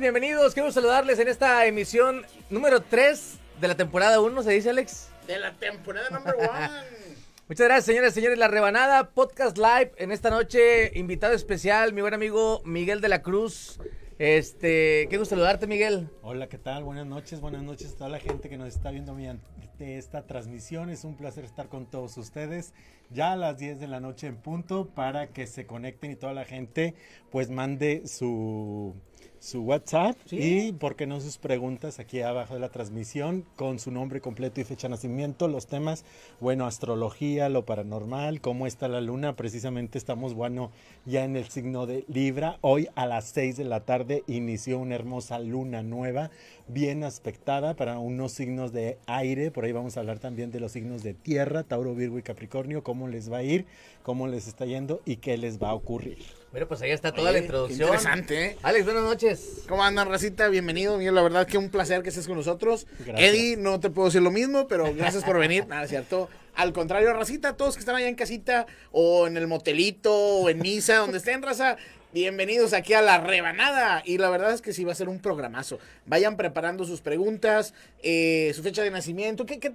Bienvenidos, quiero saludarles en esta emisión número 3 de la temporada 1, ¿se dice Alex? De la temporada number one. Muchas gracias, señoras y señores. La Rebanada Podcast Live en esta noche, invitado especial, mi buen amigo Miguel de la Cruz. Este, qué gusto saludarte, Miguel. Hola, ¿qué tal? Buenas noches, buenas noches a toda la gente que nos está viendo mediante esta transmisión. Es un placer estar con todos ustedes ya a las 10 de la noche en punto para que se conecten y toda la gente pues mande su su WhatsApp y, ¿por qué no sus preguntas aquí abajo de la transmisión con su nombre completo y fecha de nacimiento? Los temas, bueno, astrología, lo paranormal, cómo está la luna. Precisamente estamos, bueno, ya en el signo de Libra. Hoy a las 6 de la tarde inició una hermosa luna nueva, bien aspectada para unos signos de aire. Por ahí vamos a hablar también de los signos de tierra, Tauro, Virgo y Capricornio, cómo les va a ir, cómo les está yendo y qué les va a ocurrir. Bueno, pues ahí está toda la introducción. Interesante, ¿eh? Alex, buenas noches. ¿Cómo andan, Racita? Bienvenido. Miguel, la verdad que un placer que estés con nosotros. Eddie, no te puedo decir lo mismo, pero gracias por venir. Nada, cierto. Al contrario, Racita, todos que están allá en casita, o en el motelito, o en misa, donde estén, Raza, Bienvenidos aquí a la rebanada. Y la verdad es que sí va a ser un programazo. Vayan preparando sus preguntas, eh, su fecha de nacimiento. ¿Qué, qué,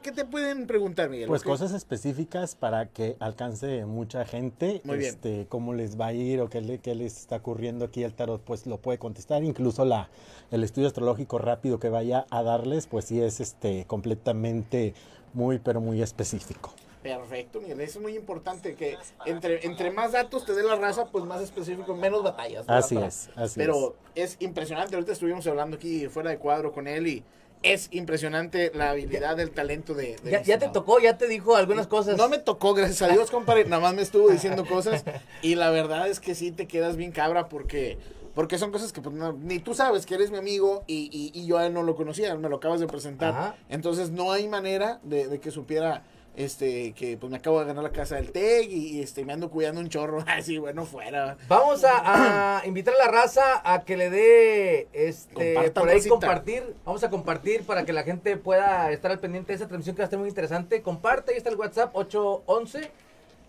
qué, te pueden preguntar, Miguel? Pues cosas específicas para que alcance mucha gente. Muy bien. Este, cómo les va a ir o qué, le, qué, les está ocurriendo aquí. El tarot pues lo puede contestar. Incluso la, el estudio astrológico rápido que vaya a darles, pues sí es este, completamente muy, pero muy específico. Perfecto, Miguel. Eso es muy importante que entre, entre más datos te dé la raza, pues más específico, menos batallas. Así es, así Pero es. impresionante. Ahorita estuvimos hablando aquí fuera de cuadro con él y es impresionante la habilidad, el talento de. ya, te tocó, ya te dijo algunas cosas. No me tocó, gracias a Dios, compadre. Nada más me estuvo diciendo cosas. Y la verdad es que sí te quedas bien cabra porque. Porque son cosas que pues, ni tú sabes que eres mi amigo y, y, yo a él no lo conocía, me lo acabas de presentar. Entonces no hay manera de, de que supiera este, que pues me acabo de ganar la casa del TEC y, este, me ando cuidando un chorro, así, bueno, fuera. Vamos a, invitar a la raza a que le dé, este, por ahí compartir, vamos a compartir para que la gente pueda estar al pendiente de esa transmisión que va a estar muy interesante. Comparte, ahí está el WhatsApp, 811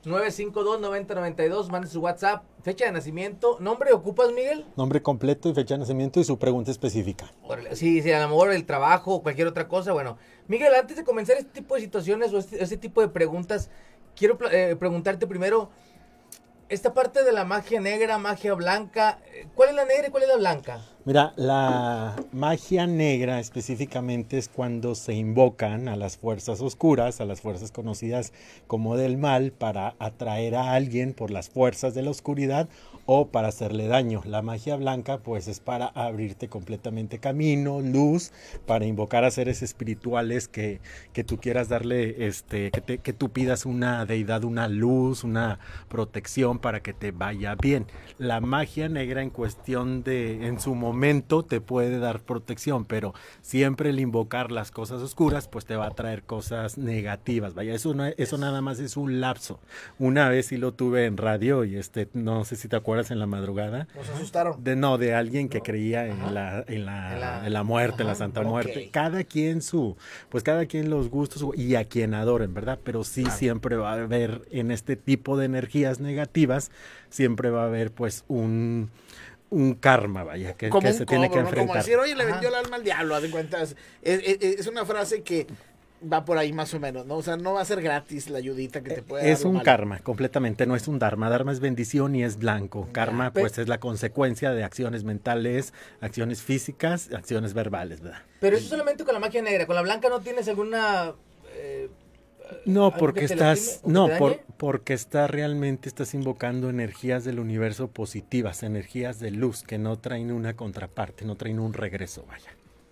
952-9092, mande su WhatsApp, fecha de nacimiento, ¿nombre ocupas, Miguel? Nombre completo y fecha de nacimiento y su pregunta específica. Sí, sí, a lo mejor el trabajo o cualquier otra cosa, bueno. Miguel, antes de comenzar este tipo de situaciones o este, este tipo de preguntas, quiero eh, preguntarte primero, esta parte de la magia negra, magia blanca, eh, ¿cuál es la negra y cuál es la blanca? Mira, la magia negra específicamente es cuando se invocan a las fuerzas oscuras, a las fuerzas conocidas como del mal, para atraer a alguien por las fuerzas de la oscuridad o para hacerle daño. La magia blanca pues es para abrirte completamente camino, luz, para invocar a seres espirituales que, que tú quieras darle, este, que, que tú pidas una deidad, una luz, una protección para que te vaya bien. La magia negra en cuestión de, en su momento, momento te puede dar protección, pero siempre el invocar las cosas oscuras, pues te va a traer cosas negativas. Vaya, eso, no, eso nada más es un lapso. Una vez sí lo tuve en radio y este, no sé si te acuerdas en la madrugada. Nos asustaron. De, no, de alguien que creía en la, en la, en la, muerte, en la Santa Muerte. Cada quien su, pues cada quien los gustos y a quien adoren, ¿verdad? Pero sí siempre va a haber en este tipo de energías negativas, siempre va a haber pues un un karma, vaya, que, se tiene que enfrentar. Como decir, oye, le vendió el alma al diablo, de cuentas. Es, una frase que va por ahí más o menos, ¿no? O sea, no va a ser gratis la ayudita que te puede Es un karma, completamente, no es un dharma. Dharma es bendición y es blanco. Karma, pues, es la consecuencia de acciones mentales, acciones físicas, acciones verbales, ¿verdad? Pero eso solamente con la magia negra. ¿Con la blanca no tienes alguna... Eh, no, porque estás, no, por, porque está realmente estás invocando energías del universo positivas, energías de luz que no traen una contraparte, no traen un regreso, vaya.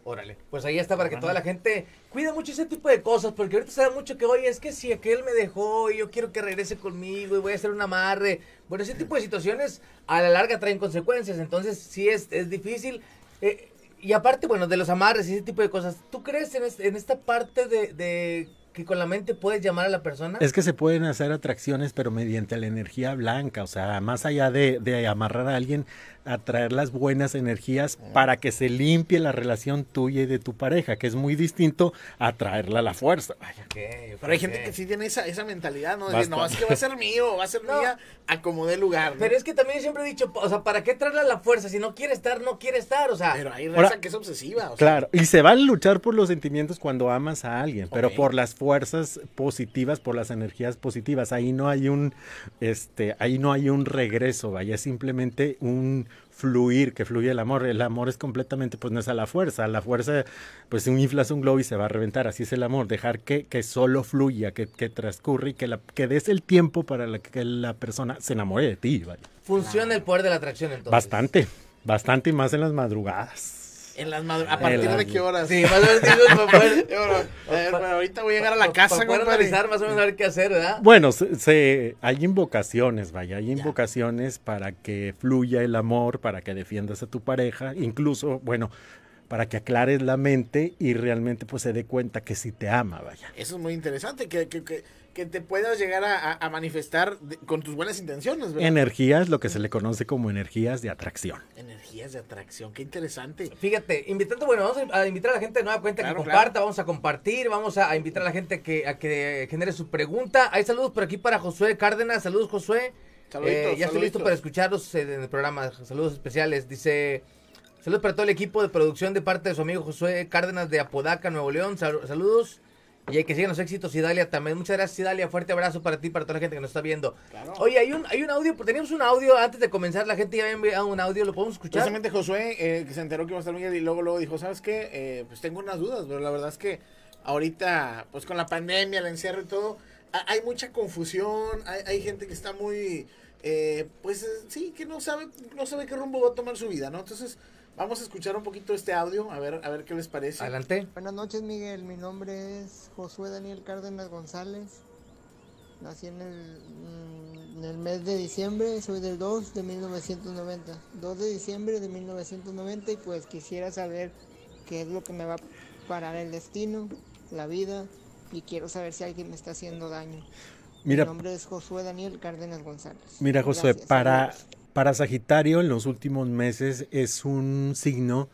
Órale, pues ahí está para que toda la gente cuide mucho ese tipo de cosas, porque ahorita se da mucho que, oye, es que si aquel me dejó y yo quiero que regrese conmigo y voy a hacer un amarre. Bueno, ese tipo de situaciones a la larga traen consecuencias, entonces sí es, es difícil. Eh, y aparte, bueno, de los amarres y ese tipo de cosas, ¿tú crees en, en esta parte de que con la mente puedes llamar a la persona? Es que se pueden hacer atracciones, pero mediante la energía blanca, o sea, más allá de, de amarrar a alguien, atraer las buenas energías para que se limpie la relación tuya y de tu pareja, que es muy distinto a traerla a la fuerza. Vaya. Okay, Pero hay gente que sí tiene esa, esa mentalidad, ¿no? De, no, es que va a ser mío, va a ser mía a como dé lugar. Pero es que también siempre he dicho, o sea, ¿para qué traerla a la fuerza? Si no quiere estar, no quiere estar, o sea. Pero hay raza que es obsesiva. O claro, y se va a luchar por los sentimientos cuando amas a alguien, pero por las fuerzas positivas, por las energías positivas. Ahí no hay un, este, ahí no hay un regreso, vaya, es simplemente un fluir, que fluye el amor. El amor es completamente, pues no es a la fuerza. A la fuerza, pues un inflas un globo y se va a reventar. Así es el amor. Dejar que, que solo fluya, que, que transcurre y que, la, que des el tiempo para la, que la persona se enamore de ti. Funciona el poder de la atracción entonces. Bastante, bastante y más en las madrugadas. En las ¿A partir de qué horas? Sí, más o menos. a ver, ahorita voy a llegar a la casa, para analizar más o menos a ver qué hacer, ¿verdad? Bueno, se, hay invocaciones, vaya, hay invocaciones para que fluya el amor, para que defiendas a tu pareja, incluso, bueno, para que aclares la mente y realmente pues se dé cuenta que sí te ama, vaya. Eso es muy interesante, que, que, que que te puedas llegar a, manifestar con tus buenas intenciones, ¿verdad? Energías, lo que se le conoce como energías de atracción. Energías de atracción, qué interesante. Fíjate, invitando, bueno, vamos a invitar a la gente de nueva cuenta que comparta, vamos a compartir, vamos a, invitar a la gente que, a que genere su pregunta. Hay saludos por aquí para Josué Cárdenas, saludos Josué. Eh, ya estoy listo para escucharlos en el programa, saludos especiales. Dice, saludos para todo el equipo de producción de parte de su amigo Josué Cárdenas de Apodaca, Nuevo León, saludos. Y hay que sigan los éxitos, Idalia también. Muchas gracias, Idalia. Fuerte abrazo para ti, para toda la gente que nos está viendo. Oye, hay un, hay un audio, teníamos un audio antes de comenzar. La gente ya había enviado un audio, ¿lo podemos escuchar? Precisamente Josué, eh, que se enteró que iba a estar Miguel y luego, luego dijo, ¿sabes qué? Eh, pues tengo unas dudas, pero la verdad es que ahorita, pues con la pandemia, el encierro y todo, hay mucha confusión. Hay, hay gente que está muy, eh, pues sí, que no sabe, no sabe qué rumbo va a tomar su vida, ¿no? Entonces Vamos a escuchar un poquito este audio, a ver, a ver qué les parece. Adelante. Buenas noches, Miguel. Mi nombre es Josué Daniel Cárdenas González. Nací en el, mm, en el mes de diciembre, soy del 2 de 1990. 2 de diciembre de 1990 y pues quisiera saber qué es lo que me va a parar el destino, la vida y quiero saber si alguien me está haciendo daño. Mira, Mi nombre es Josué Daniel Cárdenas González. Mira, Josué, para, para Sagitario en los últimos meses es un signo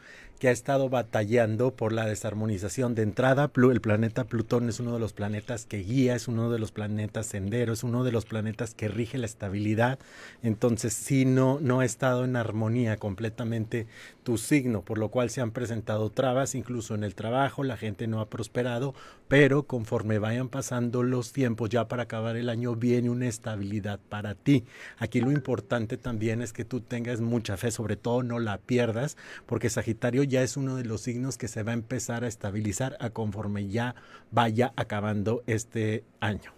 que ha estado batallando por la desarmonización. De entrada, el planeta Plutón es uno de los planetas que guía, es uno de los planetas senderos, es uno de los planetas que rige la estabilidad. Entonces, sí, no, no ha estado en armonía completamente tu signo, por lo cual se han presentado trabas, incluso en el trabajo, la gente no ha prosperado, pero conforme vayan pasando los tiempos, ya para acabar el año viene una estabilidad para ti. Aquí lo importante también es que tú tengas mucha fe, sobre todo no la pierdas, porque Sagitario ya es uno de los signos que se va a empezar a estabilizar a conforme ya vaya acabando este año.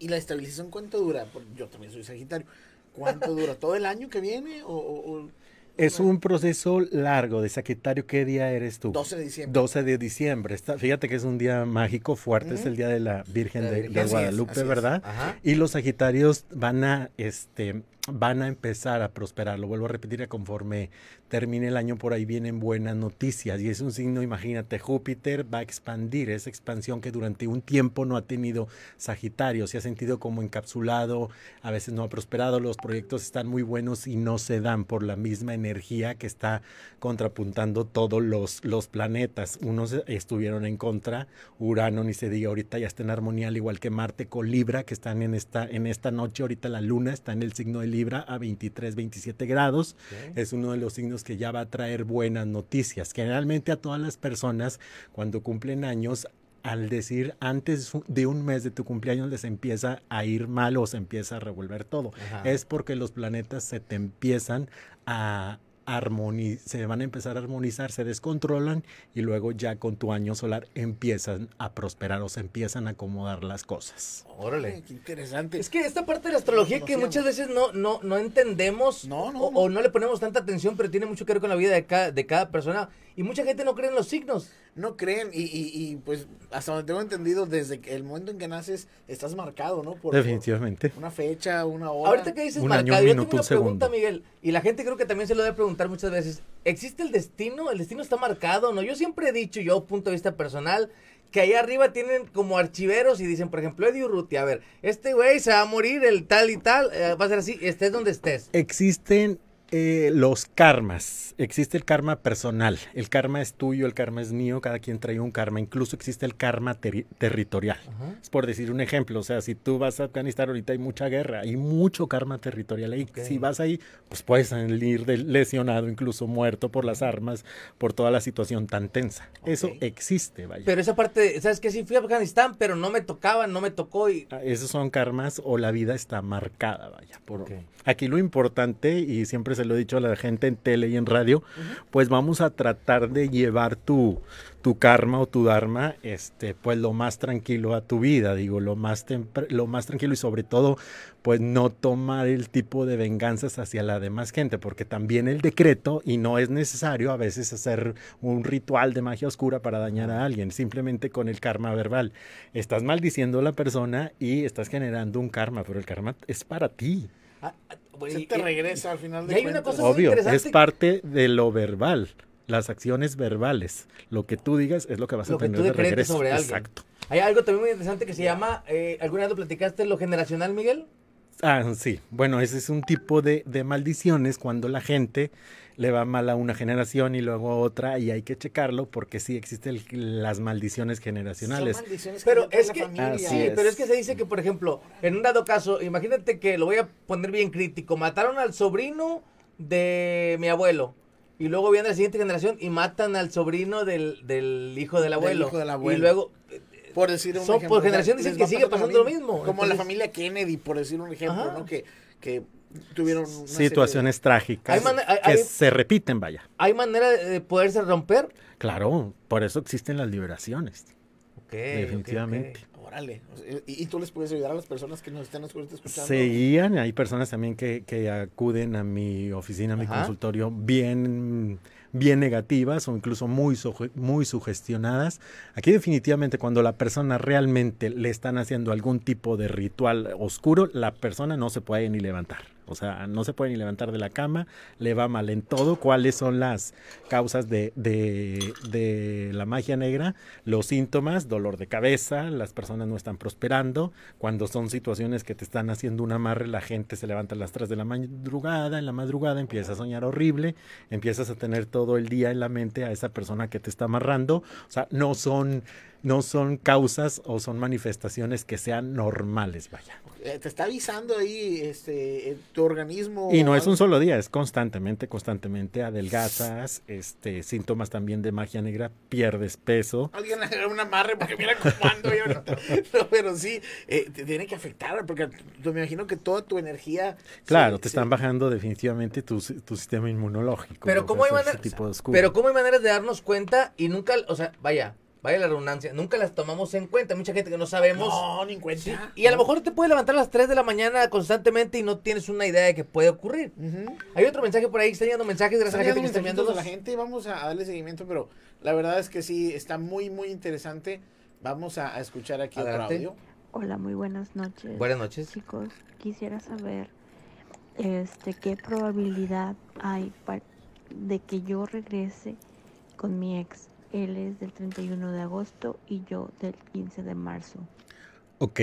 ¿Y, la estabilización cuánto dura? Yo también soy Sagitario. ¿Cuánto dura? ¿Todo el año que viene? o es un proceso largo de Sagitario. ¿Qué día eres tú? 12 de diciembre. 12 de diciembre. fíjate que es un día mágico fuerte, es el día de la Virgen de, Guadalupe, ¿verdad? Y los Sagitarios van a, este, van a empezar a prosperar. Lo vuelvo a repetir, conforme termine el año por ahí vienen buenas noticias. Y es un signo, imagínate, Júpiter va a expandir esa expansión que durante un tiempo no ha tenido Sagitario. Se ha sentido como encapsulado, a veces no ha prosperado, los proyectos están muy buenos y no se dan por la misma energía que está contrapuntando todos los, los planetas. Unos estuvieron en contra, Urano ni se diga, ahorita ya está en armonía, al igual que Marte con Libra, que están en esta, en esta noche, ahorita la luna está en el signo de Libra a 23, 27 grados. Es uno de los signos que ya va a traer buenas noticias. Generalmente a todas las personas cuando cumplen años al decir antes de un mes de tu cumpleaños les empieza a ir mal o se empieza a revolver todo. Es porque los planetas se te empiezan a, se van a empezar a armonizar, se descontrolan y luego ya con tu año solar empiezan a prosperar o se empiezan a acomodar las cosas. Órale, qué interesante. Es que esta parte de la astrología que muchas veces no, no, no entendemos o, no. le ponemos tanta atención, pero tiene mucho que ver con la vida de cada, de cada persona y mucha gente no cree en los signos no creen y, y, pues hasta donde tengo entendido, desde el momento en que naces estás marcado, ¿no? Por, Definitivamente. una fecha, una hora. Ahorita que dices marcado, yo tengo una pregunta, Miguel, y la gente creo que también se lo debe preguntar muchas veces. ¿Existe el destino? ¿El destino está marcado? No, yo siempre he dicho, yo, punto de vista personal, que ahí arriba tienen como archiveros y dicen, por ejemplo, Eddie Urruti, a ver, este güey se va a morir, el tal y tal, eh, va a ser así, estés donde estés. Existen Eh, los karmas. Existe el karma personal. El karma es tuyo, el karma es mío, cada quien trae un karma. Incluso existe el karma territorial. Ajá. Es por decir un ejemplo. O sea, si tú vas a Afganistán ahorita hay mucha guerra, hay mucho karma territorial ahí. Si vas ahí, pues puedes salir de- lesionado, incluso muerto por las armas, por toda la situación tan tensa. Eso existe, vaya. Pero esa parte, ¿sabes qué? Sí fui a Afganistán, pero no me tocaba, no me tocó y... Ah, Esos son karmas o la vida está marcada, vaya. Por... Aquí lo importante, y siempre se lo he dicho a la gente en tele y en radio, pues vamos a tratar de llevar tu, tu karma o tu dharma, este, pues lo más tranquilo a tu vida, digo, lo más, lo más tranquilo y sobre todo, pues no tomar el tipo de venganzas hacia la demás gente, porque también el decreto, y no es necesario a veces hacer un ritual de magia oscura para dañar a alguien, simplemente con el karma verbal. Estás maldiciendo a la persona y estás generando un karma, pero el karma es para ti. Se te y- regresa al final de y hay una cuentas. cosa muy Obvio, es parte de lo verbal, las acciones verbales. Lo que tú digas es lo que vas a que tener tú de regreso. sobre alguien. Exacto. Hay algo también muy interesante que se llama, eh, ¿alguna vez lo platicaste, lo generacional, Miguel? Ah, sí. Bueno, ese es un tipo de, de maldiciones cuando la gente le va mal a una generación y luego a otra y hay que checarlo porque sí existen las maldiciones generacionales. Son maldiciones Pero es que, la familia. Así sí, es. pero es que se dice que, por ejemplo, en un dado caso, imagínate que lo voy a poner bien crítico, mataron al sobrino de mi abuelo. Y luego viene la siguiente generación y matan al sobrino del, del hijo del abuelo. hijo del abuelo. Y luego, Por decir un ejemplo, por generación dicen que sigue pasando lo mismo, Como la familia Kennedy, por decir un ejemplo, Ajá. ¿no? Que, que tuvieron de- Situaciones trágicas Hay mane- hay- que se repiten, vaya. ¿hay manera de poderse romper? Claro, por eso existen las liberaciones. Ok, definitivamente. Órale. Y, y tú les puedes ayudar a las personas que nos están escuchando. Se guían, hay personas también que, que acuden a mi oficina, a mi Ajá. consultorio, bien, bien negativas o incluso muy, muy sugestionadas. Aquí definitivamente cuando la persona realmente le están haciendo algún tipo de ritual oscuro, la persona no se puede ni levantar. O sea, no se puede ni levantar de la cama, le va mal en todo. ¿Cuáles son las causas de, de, de la magia negra? Los síntomas, dolor de cabeza, las personas no están prosperando. Cuando son situaciones que te están haciendo un amarre, la gente se levanta a las 3 de la madrugada, en la madrugada empieza a soñar horrible, empiezas a tener todo el día en la mente a esa persona que te está amarrando. O sea, no son, no son causas o son manifestaciones que sean normales, vaya. Eh, te está avisando ahí este, eh, tu organismo. Y no es un solo día, es constantemente, constantemente adelgazas, este, síntomas también de magia negra, pierdes peso. Alguien haga un amarre porque mira cómo ando yo. No, pero sí, eh, te tiene que afectar porque me imagino que toda tu energía. Claro, se- te se- están bajando definitivamente tu, tu sistema inmunológico. Pero ¿cómo hay, manera- tipo de oscuro. pero ¿cómo hay maneras de darnos cuenta y nunca, o sea, vaya, vaya la redundancia, nunca las tomamos en cuenta? Mucha gente que no sabemos. No, ni en cuenta. Sí, y a lo mejor te puede levantar a las 3 de la mañana constantemente y no tienes una idea de que puede ocurrir. Hay otro mensaje por ahí, está llegando mensajes, gracias a la gente que está mensajitos de la gente, vamos a darle seguimiento, pero la verdad es que sí, está muy, muy interesante. Vamos a, a escuchar aquí Adelante. otro audio. Hola, muy buenas noches. Buenas noches. Chicos, quisiera saber este qué probabilidad hay de que yo regrese con mi ex. Él es del 31 de agosto y yo del 15 de marzo. Ok,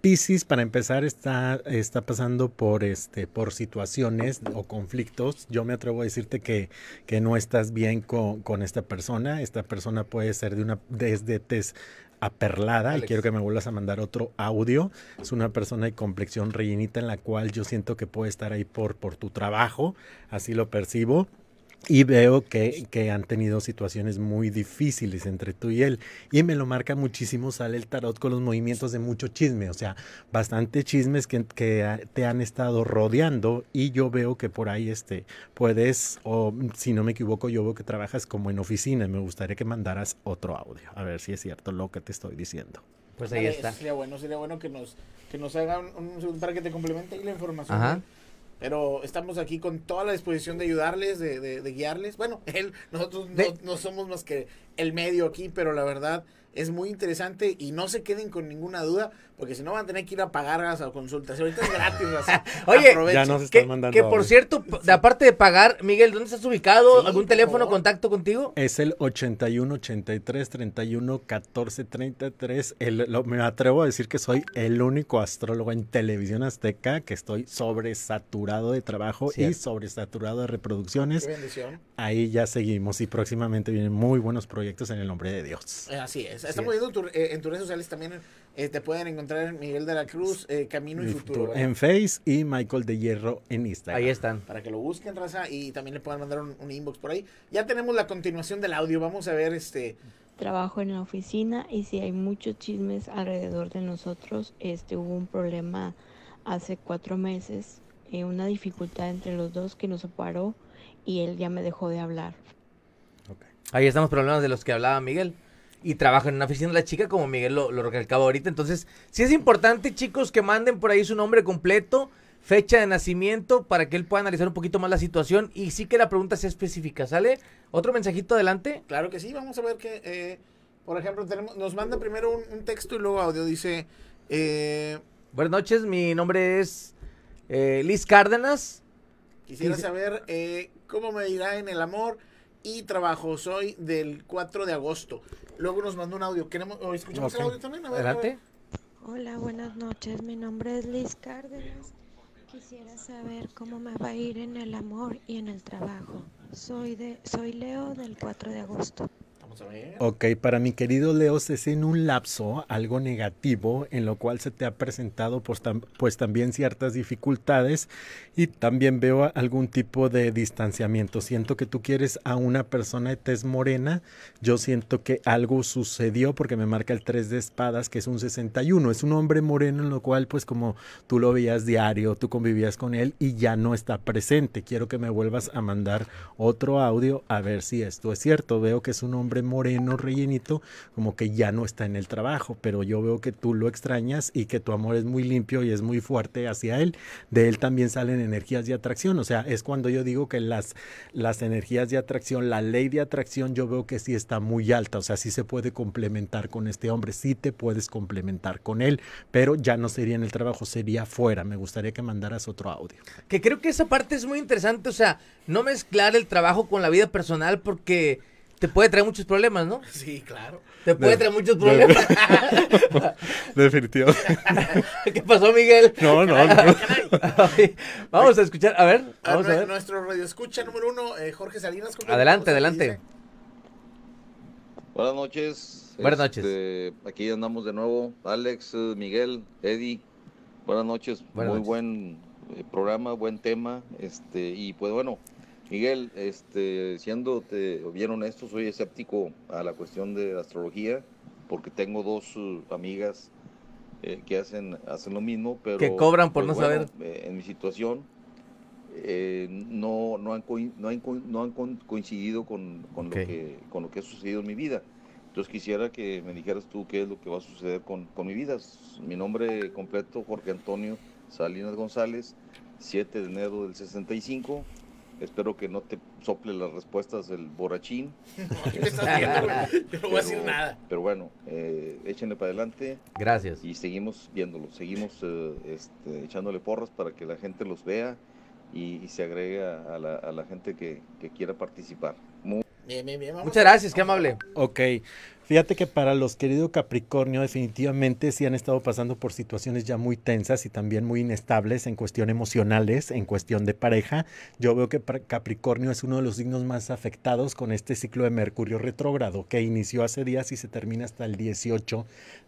Piscis para empezar está, está pasando por este por situaciones o conflictos. Yo me atrevo a decirte que, que no estás bien con, con esta persona. Esta persona puede ser de una desde tez aperlada y quiero que me vuelvas a mandar otro audio. Es una persona de complexión rellenita en la cual yo siento que puede estar ahí por, por tu trabajo, así lo percibo. Y veo que, que han tenido situaciones muy difíciles entre tú y él. Y me lo marca muchísimo, sale el tarot con los movimientos de mucho chisme, o sea, bastante chismes que, que te han estado rodeando y yo veo que por ahí este, puedes, o si no me equivoco, yo veo que trabajas como en oficina. Me gustaría que mandaras otro audio, a ver si es cierto lo que te estoy diciendo. Pues ahí está. Sería bueno, sería bueno que nos, que nos haga un, un segundo para que te complemente ahí la información. Ajá. ¿no? Pero estamos aquí con toda la disposición de ayudarles, de, de- de guiarles. Bueno, él, nosotros no somos más que el medio aquí, pero la verdad, es muy interesante y no se queden con ninguna duda, porque si no van a tener que ir a pagar las consultas. Ahorita es gratis. Oye. Ya nos están Que, mandando que por cierto, aparte de pagar, Miguel, ¿dónde estás ubicado? Sí, ¿Algún teléfono, favor. contacto contigo? Es el 81 83 31 14 33. El, lo- me atrevo a decir que soy el único astrólogo en televisión azteca que estoy sobresaturado de trabajo y sobresaturado de reproducciones. Qué bendición. Ahí ya seguimos y próximamente vienen muy buenos proyectos en el nombre de Dios. Eh, Así es. Estamos viendo tu- eh, en tus redes sociales también. Eh, te pueden encontrar en Miguel de la Cruz, eh, Camino y Futuro. en Face y Michael de Hierro en Instagram. Ahí están. Para que lo busquen, raza, y también le puedan mandar un, un inbox por ahí. Ya tenemos la continuación del audio. Vamos a ver este. Trabajo en la oficina y si hay muchos chismes alrededor de nosotros, este hubo un problema hace cuatro meses, eh, una dificultad entre los dos que nos separó y él ya me dejó de hablar. Ahí estamos problemas de los que hablaba Miguel. Y trabaja en una oficina de la chica, como Miguel lo, lo recalcaba ahorita. Entonces, sí es importante, chicos, que manden por ahí su nombre completo, fecha de nacimiento, para que él pueda analizar un poquito más la situación. Y sí que la pregunta sea específica, ¿sale? Otro mensajito adelante. Claro que sí, vamos a ver que, eh, por ejemplo, tenemos, nos manda primero un, un texto y luego audio. Dice, eh, Buenas noches, mi nombre es eh, Liz Cárdenas. quisiera Dice- saber eh, cómo me irá en el amor y trabajo. Soy del 4 de agosto. Luego nos mandó un audio. ¿Queremos, o ¿Escuchamos el audio también? A ver, a ver. Adelante. Hola, buenas noches. Mi nombre es Liz Cárdenas. Quisiera saber cómo me va a ir en el amor y en el trabajo. Soy de soy Leo del 4 de agosto. Vamos a ver. Ok, para mi querido Leo, se es en un lapso algo negativo en lo cual se te ha presentado pues, tam- pues también ciertas dificultades y también veo algún tipo de distanciamiento. Siento que tú quieres a una persona de tez morena, yo siento que algo sucedió porque me marca el 3 de espadas que es un 61, es un hombre moreno en lo cual pues como tú lo veías diario, tú convivías con él y ya no está presente. Quiero que me vuelvas a mandar otro audio a ver si esto es cierto. Veo que es un hombre moreno, rellenito, como que ya no está en el trabajo, pero yo veo que tú lo extrañas y que tu amor es muy limpio y es muy fuerte hacia él. De él también salen energías de atracción, o sea, es cuando yo digo que las, las energías de atracción, la ley de atracción, yo veo que sí está muy alta, o sea, sí se puede complementar con este hombre, sí te puedes complementar con él, pero ya no sería en el trabajo, sería fuera. Me gustaría que mandaras otro audio. Que creo que esa parte es muy interesante, o sea, no mezclar el trabajo con la vida personal porque te puede traer muchos problemas, ¿no? Sí, claro. Te puede De- traer muchos de- problemas. Definitivamente. ¿Qué pasó, Miguel? No, no, no. Ay, vamos a escuchar, a ver, A vamos a ver. Nuestro radio escucha número uno, eh, Jorge Salinas. ¿cómo- Adelante, adelante. dice? Buenas noches. Buenas noches. Este, Aquí andamos de nuevo. Alex, eh, Miguel, Eddie. Buenas noches. Buenas Muy noches. buen eh, programa, buen tema. Este, y pues bueno, Miguel, este, siendo bien honesto, soy escéptico a la cuestión de astrología, porque tengo dos eh, amigas eh, que hacen, hacen lo mismo, pero Que cobran por pues, no bueno, saber. eh, en mi situación eh, no, no, han, no, han, no han coincidido con, con lo que, con lo que ha sucedido en mi vida. Entonces quisiera que me dijeras tú qué es lo que va a suceder con, con mi vida. Mi nombre completo, Jorge Antonio Salinas González, 7 de enero del 65. Espero que no te sople las respuestas del borrachín. ¿Qué me estás viendo, güey? Yo no voy a decir Pero- nada. Pero bueno, eh, échenle para adelante Gracias. y seguimos viéndolo, seguimos eh, este, echándole porras para que la gente los vea y, y se agregue a, la, a la gente que, que quiera participar. Muy Bien, bien, bien. Muchas gracias, qué amable. Ok, fíjate que para los queridos Capricornio definitivamente sí han estado pasando por situaciones ya muy tensas y también muy inestables en cuestión emocionales, en cuestión de pareja. Yo veo que Capricornio es uno de los signos más afectados con este ciclo de Mercurio retrógrado que inició hace días y se termina hasta el 18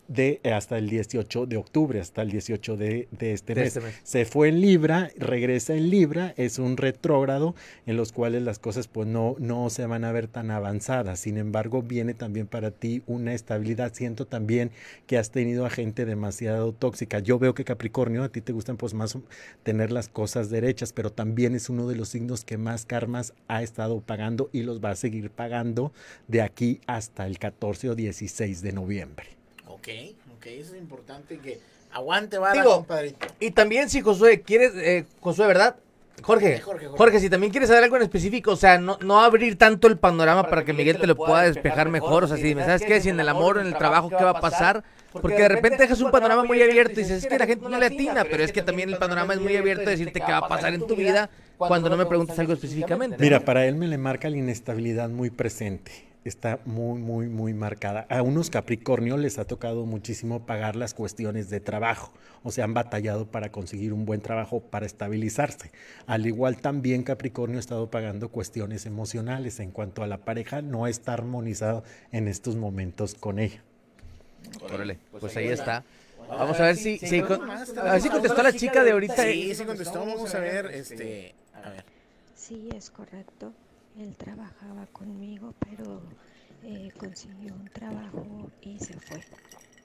de eh, hasta el 18 de octubre, hasta el 18 de, de este De mes. este mes. Se fue en Libra, regresa en Libra, es un retrógrado en los cuales las cosas pues no, no se van a ver tan avanzadas. Sin embargo, viene también para ti una estabilidad. Siento también que has tenido a gente demasiado tóxica. Yo veo que Capricornio, a ti te gustan pues más tener las cosas derechas, pero también es uno de los signos que más karmas ha estado pagando y los va a seguir pagando de aquí hasta el 14 o 16 de noviembre. Ok, ok, eso es importante que aguante Digo, compadrito. Y también si Josué, quieres, eh, Josué, ¿verdad? Jorge, Jorge, Jorge, Jorge. si también quieres saber algo en específico, o sea, no, no abrir tanto el panorama para, que Miguel te lo pueda despejar mejor, o sea, si dime, ¿sabes qué? Si en el amor o en el trabajo, ¿qué va a pasar? Porque de repente dejas un panorama muy abierto y dices, es que la gente no le atina, pero es que también el panorama es muy abierto de decirte qué va a pasar en tu vida cuando no me preguntas algo específicamente. Mira, para él me le marca la inestabilidad muy presente. Está muy, muy, muy marcada. A unos Capricornio les ha tocado muchísimo pagar las cuestiones de trabajo. O sea, han batallado para conseguir un buen trabajo, para estabilizarse. Al igual también Capricornio ha estado pagando cuestiones emocionales en cuanto a la pareja. No está armonizado en estos momentos con ella. Órale, pues ahí está. Vamos a ver si, si con- a ver si contestó la chica de ahorita. Sí, sí contestó. Vamos a ver, este. A ver. Sí, es correcto. Él trabajaba conmigo, pero eh, consiguió un trabajo y se fue.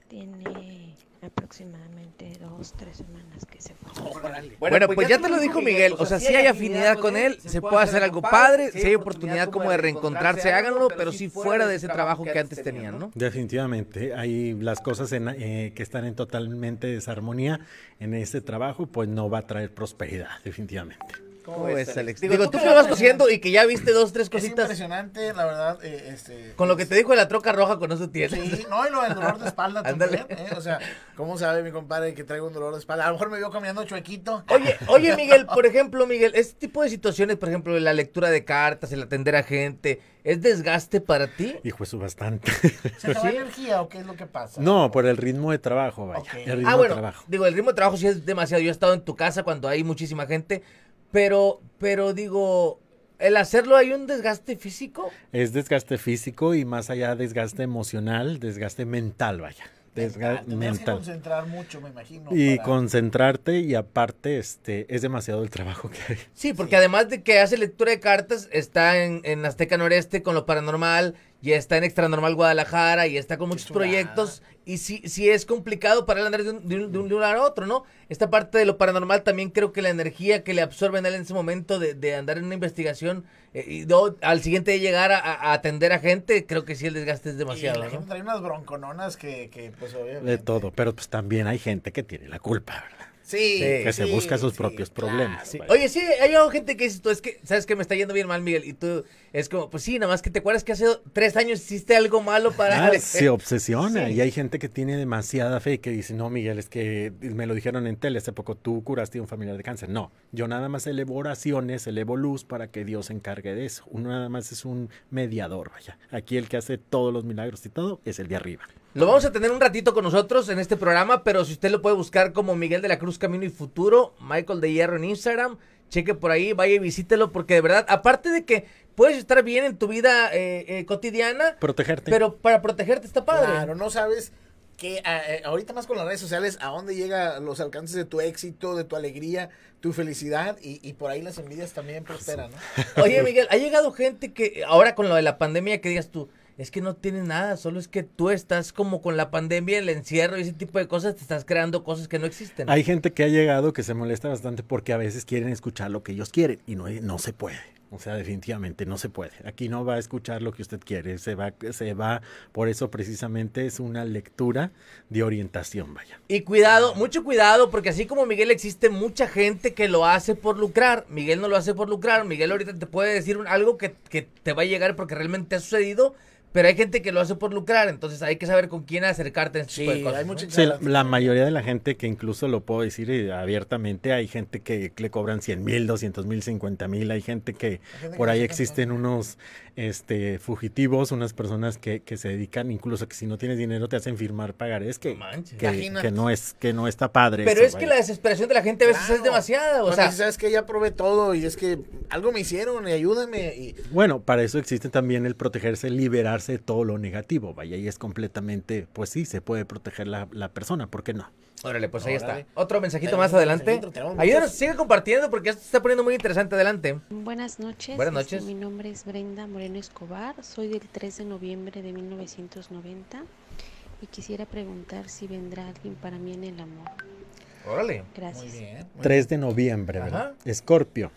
Tiene aproximadamente dos, tres semanas que se fue. Bueno, pues ya te lo dijo Miguel, o sea, si hay afinidad con él, se puede hacer algo padre, si hay oportunidad como de reencontrarse, háganlo, pero si fuera de ese trabajo que antes tenían, ¿no? Definitivamente, hay las cosas en, eh, que están en totalmente desarmonía en ese trabajo, pues no va a traer prosperidad, definitivamente. ¿Cómo ves, Alex? Digo, tú que lo vas cociendo y que ya viste dos, tres Es cositas, impresionante, la verdad. eh, este, con lo que te dijo de la troca roja, con eso tienes. Sí, no, y lo del dolor de espalda también, ¿eh? O sea, ¿cómo sabe mi compadre que traigo un dolor de espalda? A lo mejor me vio caminando chuequito. Oye, oye, Miguel, por ejemplo, Miguel, este tipo de situaciones, por ejemplo, la lectura de cartas, el atender a gente, ¿es desgaste para ti? Hijo, eso bastante. ¿Se te va energía o qué es lo que pasa? no, por el ritmo de trabajo, vaya. El ritmo Ah, de bueno, trabajo. digo, el ritmo de trabajo sí es demasiado. Yo he estado en tu casa cuando hay muchísima gente, pero, pero digo, el hacerlo hay un desgaste físico. Es desgaste físico y más allá desgaste emocional, desgaste mental, vaya. Desgaste Tendrías que mental. concentrar mucho, me imagino. Y para- concentrarte y aparte, este, es demasiado el trabajo que hay. Sí, porque además de que hace lectura de cartas, está en, en Azteca Noreste con lo paranormal, y está en Extra Normal Guadalajara, y está con muchos proyectos, y sí, sí es complicado para él andar de un, de, un, de un lugar a otro, ¿no? Esta parte de lo paranormal también creo que la energía que le absorbe en él en ese momento de, de andar en una investigación, eh, y al siguiente de llegar a, a atender a gente, creo que sí el desgaste es Y demasiado, la ¿no? gente trae unas broncononas que, que pues obviamente. De todo, pero pues también hay gente que tiene la culpa, ¿verdad? Sí. Que se sí, busca sus sí, propios claro. problemas. Oye, sí, hay algo, gente que dices tú, es que, ¿sabes que Me está yendo bien mal, Miguel. Y tú, es como, pues sí, nada más que te acuerdas que hace tres años hiciste algo malo para... Ah, se obsesiona Sí. y hay gente que tiene demasiada fe y que dice, no, Miguel, es que me lo dijeron en tele hace poco, tú curaste a un familiar de cáncer. No, yo nada más elevo oraciones, elevo luz para que Dios se encargue de eso. Uno nada más es un mediador, vaya. Aquí el que hace todos los milagros y todo es el de arriba. Lo vamos a tener un ratito con nosotros en este programa, pero si usted lo puede buscar como Miguel de la Cruz Camino y Futuro, Michael de Hierro en Instagram, cheque por ahí, vaya y visítelo, porque de verdad, aparte de que puedes estar bien en tu vida eh, eh, cotidiana, Protegerte. pero para protegerte está padre. Claro, no sabes que eh, ahorita más con las redes sociales, a dónde llega los alcances de tu éxito, de tu alegría, tu felicidad y, y por ahí las envidias también prosperan, ¿no? Oye, Miguel, ha llegado gente que ahora con lo de la pandemia que digas tú, es que no tienes nada, solo es que tú estás como con la pandemia, el encierro y ese tipo de cosas, te estás creando cosas que no existen. Hay gente que ha llegado que se molesta bastante porque a veces quieren escuchar lo que ellos quieren y no, no se puede. O sea, definitivamente no se puede. Aquí no va a escuchar lo que usted quiere. Se va, se va, por eso precisamente es una lectura de orientación, vaya. Y cuidado, mucho cuidado, porque así como Miguel existe mucha gente que lo hace por lucrar. Miguel no lo hace por lucrar. Miguel ahorita te puede decir un- algo que, que te va a llegar porque realmente ha sucedido. Pero hay gente que lo hace por lucrar, entonces hay que saber con quién acercarte en este tipo de Sí, cosas. hay ¿no? mucha Sí, la, la mayoría de la gente que incluso lo puedo decir eh, abiertamente, hay gente que le cobran 100 mil, 200 mil, 50 mil, hay gente que gente por que ahí existen unos este, fugitivos, unas personas que, que se dedican, incluso que si no tienes dinero te hacen firmar pagarés que, que, no es que no está padre. Pero eso, es que la desesperación de la gente a veces es demasiada. O sea, sabes que ya probé todo y es que algo me hicieron y ayúdame y Bueno, para eso existe también el protegerse, liberarse de todo lo negativo, vaya, y es completamente, pues sí, se puede proteger la, la persona, ¿por qué no? Órale, pues ahí Órale. está. Otro mensajito Tenemos más adelante. mensajito. Ayúdanos, sigue compartiendo porque esto se está poniendo muy interesante. Adelante. Buenas noches. Buenas este, noches. mi nombre es Brenda Moreno Escobar. Soy del 3 de noviembre de 1990 y quisiera preguntar si vendrá alguien para mí en el amor. Órale. Gracias. muy bien. muy 3 de noviembre, ¿verdad? Escorpio.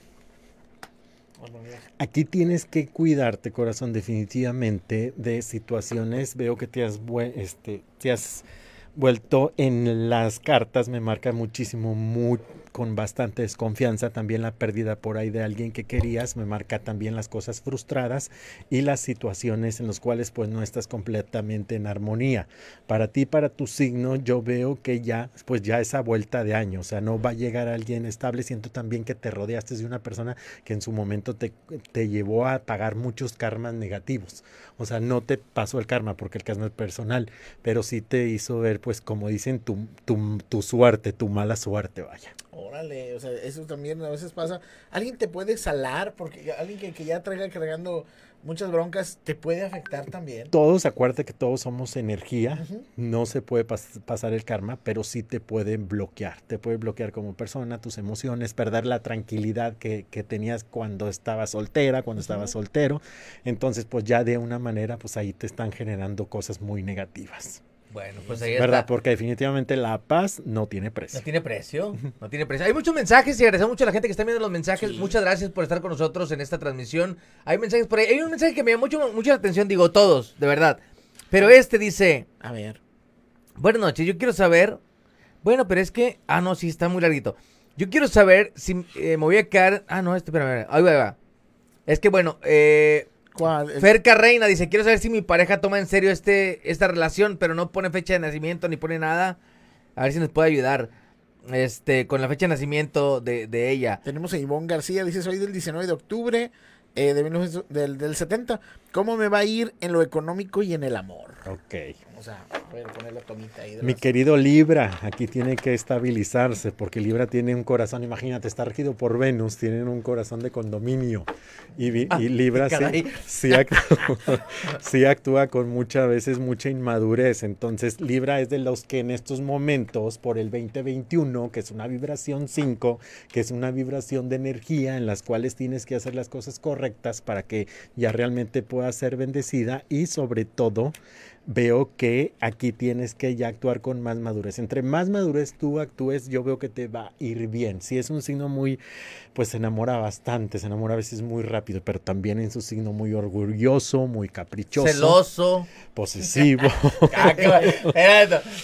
Aquí tienes que cuidarte, corazón, definitivamente de situaciones. Veo que te has, este, te has vuelto en las cartas me marca muchísimo, muy, con bastante desconfianza. También la pérdida por ahí de alguien que querías me marca también las cosas frustradas y las situaciones en las cuales pues no estás completamente en armonía. Para ti, para tu signo, yo veo que ya, pues ya esa vuelta de año, o sea, no va a llegar alguien estable. Siento también que te rodeaste de una persona que en su momento te, te llevó a pagar muchos karmas negativos. O sea, no te pasó el karma porque el karma es personal, pero sí te hizo ver, pues como dicen, tu, tu, tu suerte, tu mala suerte, vaya. Órale, o sea, eso también a veces pasa. Alguien te puede salar, porque alguien que, que ya traiga cargando muchas broncas, te puede afectar también. Todos, acuérdate que todos somos energía, no se puede pas- pasar el karma, pero sí te puede bloquear, te puede bloquear como persona, tus emociones, perder la tranquilidad que, que tenías cuando estabas soltera, cuando estabas soltero, entonces pues ya de una manera pues ahí te están generando cosas muy negativas. Bueno, pues ahí ¿Verdad? está. Porque definitivamente la paz no tiene precio. No tiene precio, no tiene precio. Hay muchos mensajes y agradecemos mucho a la gente que está viendo los mensajes. Muchas gracias por estar con nosotros en esta transmisión. Hay mensajes por ahí. Hay un mensaje que me llamó mucho, mucho la atención, digo todos, de verdad. Pero este dice, A ver. buenas noches, yo quiero saber... Bueno, pero es que... Ah, no, sí, está muy larguito. Yo quiero saber si eh, me voy a quedar... Ah, no, este, espérame, ahí va, ahí va. Es que bueno, eh, Ferca Reina dice, quiero saber si mi pareja toma en serio este, esta relación, pero no pone fecha de nacimiento ni pone nada. A ver si nos puede ayudar. Este, con la fecha de nacimiento de, de ella. Tenemos a Ivonne García, dice, soy del 19 de octubre eh, de 1900 del, del 70. ¿Cómo me va a ir en lo económico y en el amor? Ok. Vamos a, voy a poner la tomita ahí. de Mi querido Libra, aquí tiene que estabilizarse porque Libra tiene un corazón, imagínate, está regido por Venus, tienen un corazón de condominio y, y Libra sí, caray. sí actúa, sí actúa con muchas veces mucha inmadurez. Entonces Libra es de los que en estos momentos, por el 2021, que es una vibración 5, que es una vibración de energía en las cuales tienes que hacer las cosas correctas para que ya realmente pueda ser bendecida y sobre todo veo que aquí tienes que ya actuar con más madurez. Entre más madurez tú actúes, yo veo que te va a ir bien. Si es un signo muy, pues se enamora bastante, se enamora a veces muy rápido, pero también es un signo muy orgulloso, muy caprichoso, Celoso. posesivo. Ah,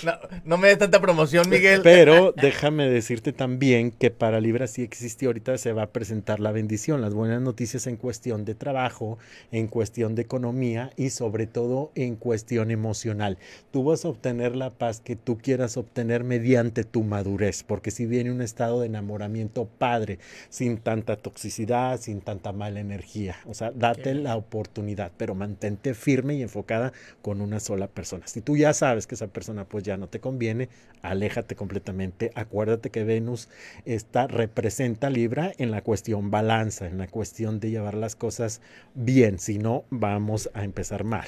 no, no me des tanta promoción, Miguel. Pero déjame decirte también que para Libra sí existe ahorita se va a presentar la bendición, las buenas noticias en cuestión de trabajo, en cuestión de economía y sobre todo en cuestión emocional. Tú vas a obtener la paz que tú quieras obtener mediante tu madurez, porque si viene un estado de enamoramiento padre, sin tanta toxicidad, sin tanta mala energía. O sea, date la oportunidad, pero mantente firme y enfocada con una sola persona. Si tú ya sabes que esa persona pues ya no te conviene, aléjate completamente. Acuérdate que Venus está representa Libra en la cuestión balanza, en la cuestión de llevar las cosas bien, si no vamos a empezar mal.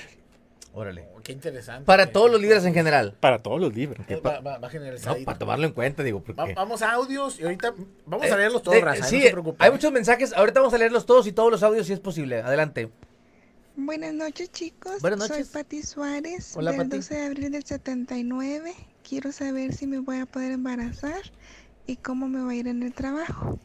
Órale. Oh, qué interesante. Para todos los líderes en general. Para todos los libros. Eh, Va, va, va a generalizar. No, para tomarlo en cuenta, digo, porque... Va- vamos a audios y ahorita vamos Eh, a leerlos todos, eh, raza. sí, no se preocupen. hay muchos mensajes. Ahorita vamos a leerlos todos y todos los audios si es posible. Adelante. Buenas noches, chicos. Buenas Soy noches. Pati Suárez, Hola, del Pati. 12 de abril del 79. Quiero saber si me voy a poder embarazar y cómo me va a ir en el trabajo.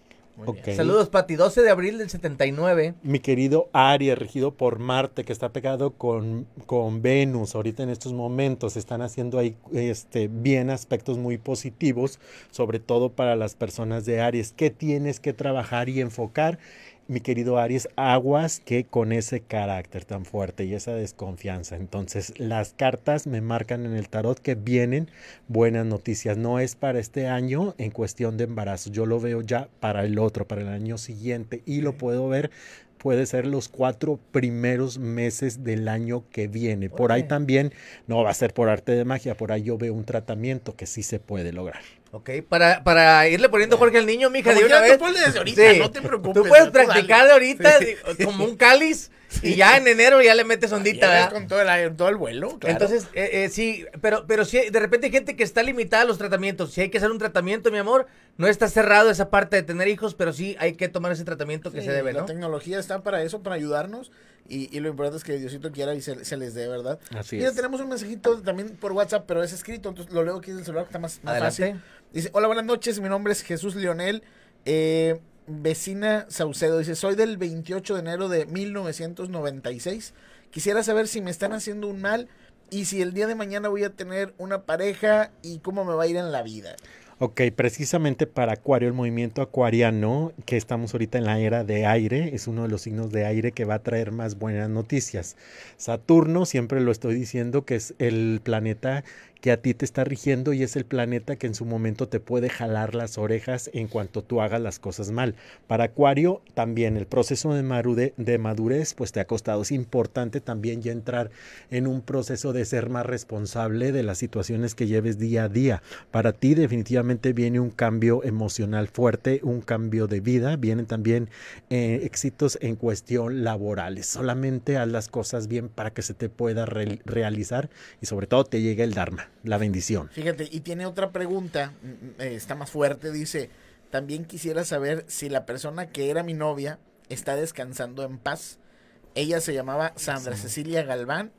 Saludos, Pati. 12 de abril del 79. Mi querido Aries, regido por Marte, que está pegado con, con Venus, ahorita en estos momentos están haciendo ahí este, bien aspectos muy positivos, sobre todo para las personas de Aries. ¿Qué tienes que trabajar y enfocar? Mi querido Aries, aguas que con ese carácter tan fuerte y esa desconfianza. Entonces, las cartas me marcan en el tarot que vienen buenas noticias. No es para este año en cuestión de embarazo. Yo lo veo ya para el otro, para el año siguiente. Y lo puedo ver, puede ser los cuatro primeros meses del año que viene. Por ahí también, no va a ser por arte de magia, por ahí yo veo un tratamiento que sí se puede lograr. Ok, para, para irle poniendo Jorge al niño, mija, Como de una tú vez. desde ahorita, Sí. no te preocupes. Tú puedes practicar de ahorita Sí. como un cáliz y ya en enero ya le metes ondita, ¿verdad? con todo el, todo el vuelo, claro. Entonces, eh, eh, sí, pero, pero sí, de repente hay gente que está limitada a los tratamientos. Si hay que hacer un tratamiento, mi amor, no está cerrado esa parte de tener hijos, pero sí hay que tomar ese tratamiento que Sí, se debe, La ¿no? tecnología está para eso, para ayudarnos. Y, y lo importante es que Diosito quiera y se, se les dé, ¿verdad? Así Mira, es. tenemos un mensajito también por WhatsApp, pero es escrito, entonces lo leo aquí en el celular, que está más, más fácil. Dice, hola, buenas noches, mi nombre es Jesús Leonel, eh, vecina Saucedo. Dice, soy del 28 de enero de 1996. Quisiera saber si me están haciendo un mal y si el día de mañana voy a tener una pareja y cómo me va a ir en la vida. Ok, precisamente para Acuario, el movimiento acuariano, que estamos ahorita en la era de aire, es uno de los signos de aire que va a traer más buenas noticias. Saturno, siempre lo estoy diciendo, que es el planeta que a ti te está rigiendo y es el planeta que en su momento te puede jalar las orejas en cuanto tú hagas las cosas mal. Para Acuario también el proceso de, de madurez pues te ha costado. Es importante también ya entrar en un proceso de ser más responsable de las situaciones que lleves día a día. Para ti definitivamente viene un cambio emocional fuerte, un cambio de vida, vienen también eh, éxitos en cuestión laborales. Solamente haz las cosas bien para que se te pueda re realizar y sobre todo te llegue el Dharma la bendición. Fíjate, y tiene otra pregunta, mm, eh, está más fuerte, dice, también quisiera saber si la persona que era mi novia está descansando en paz. Ella se llamaba Sandra Cecilia Galván,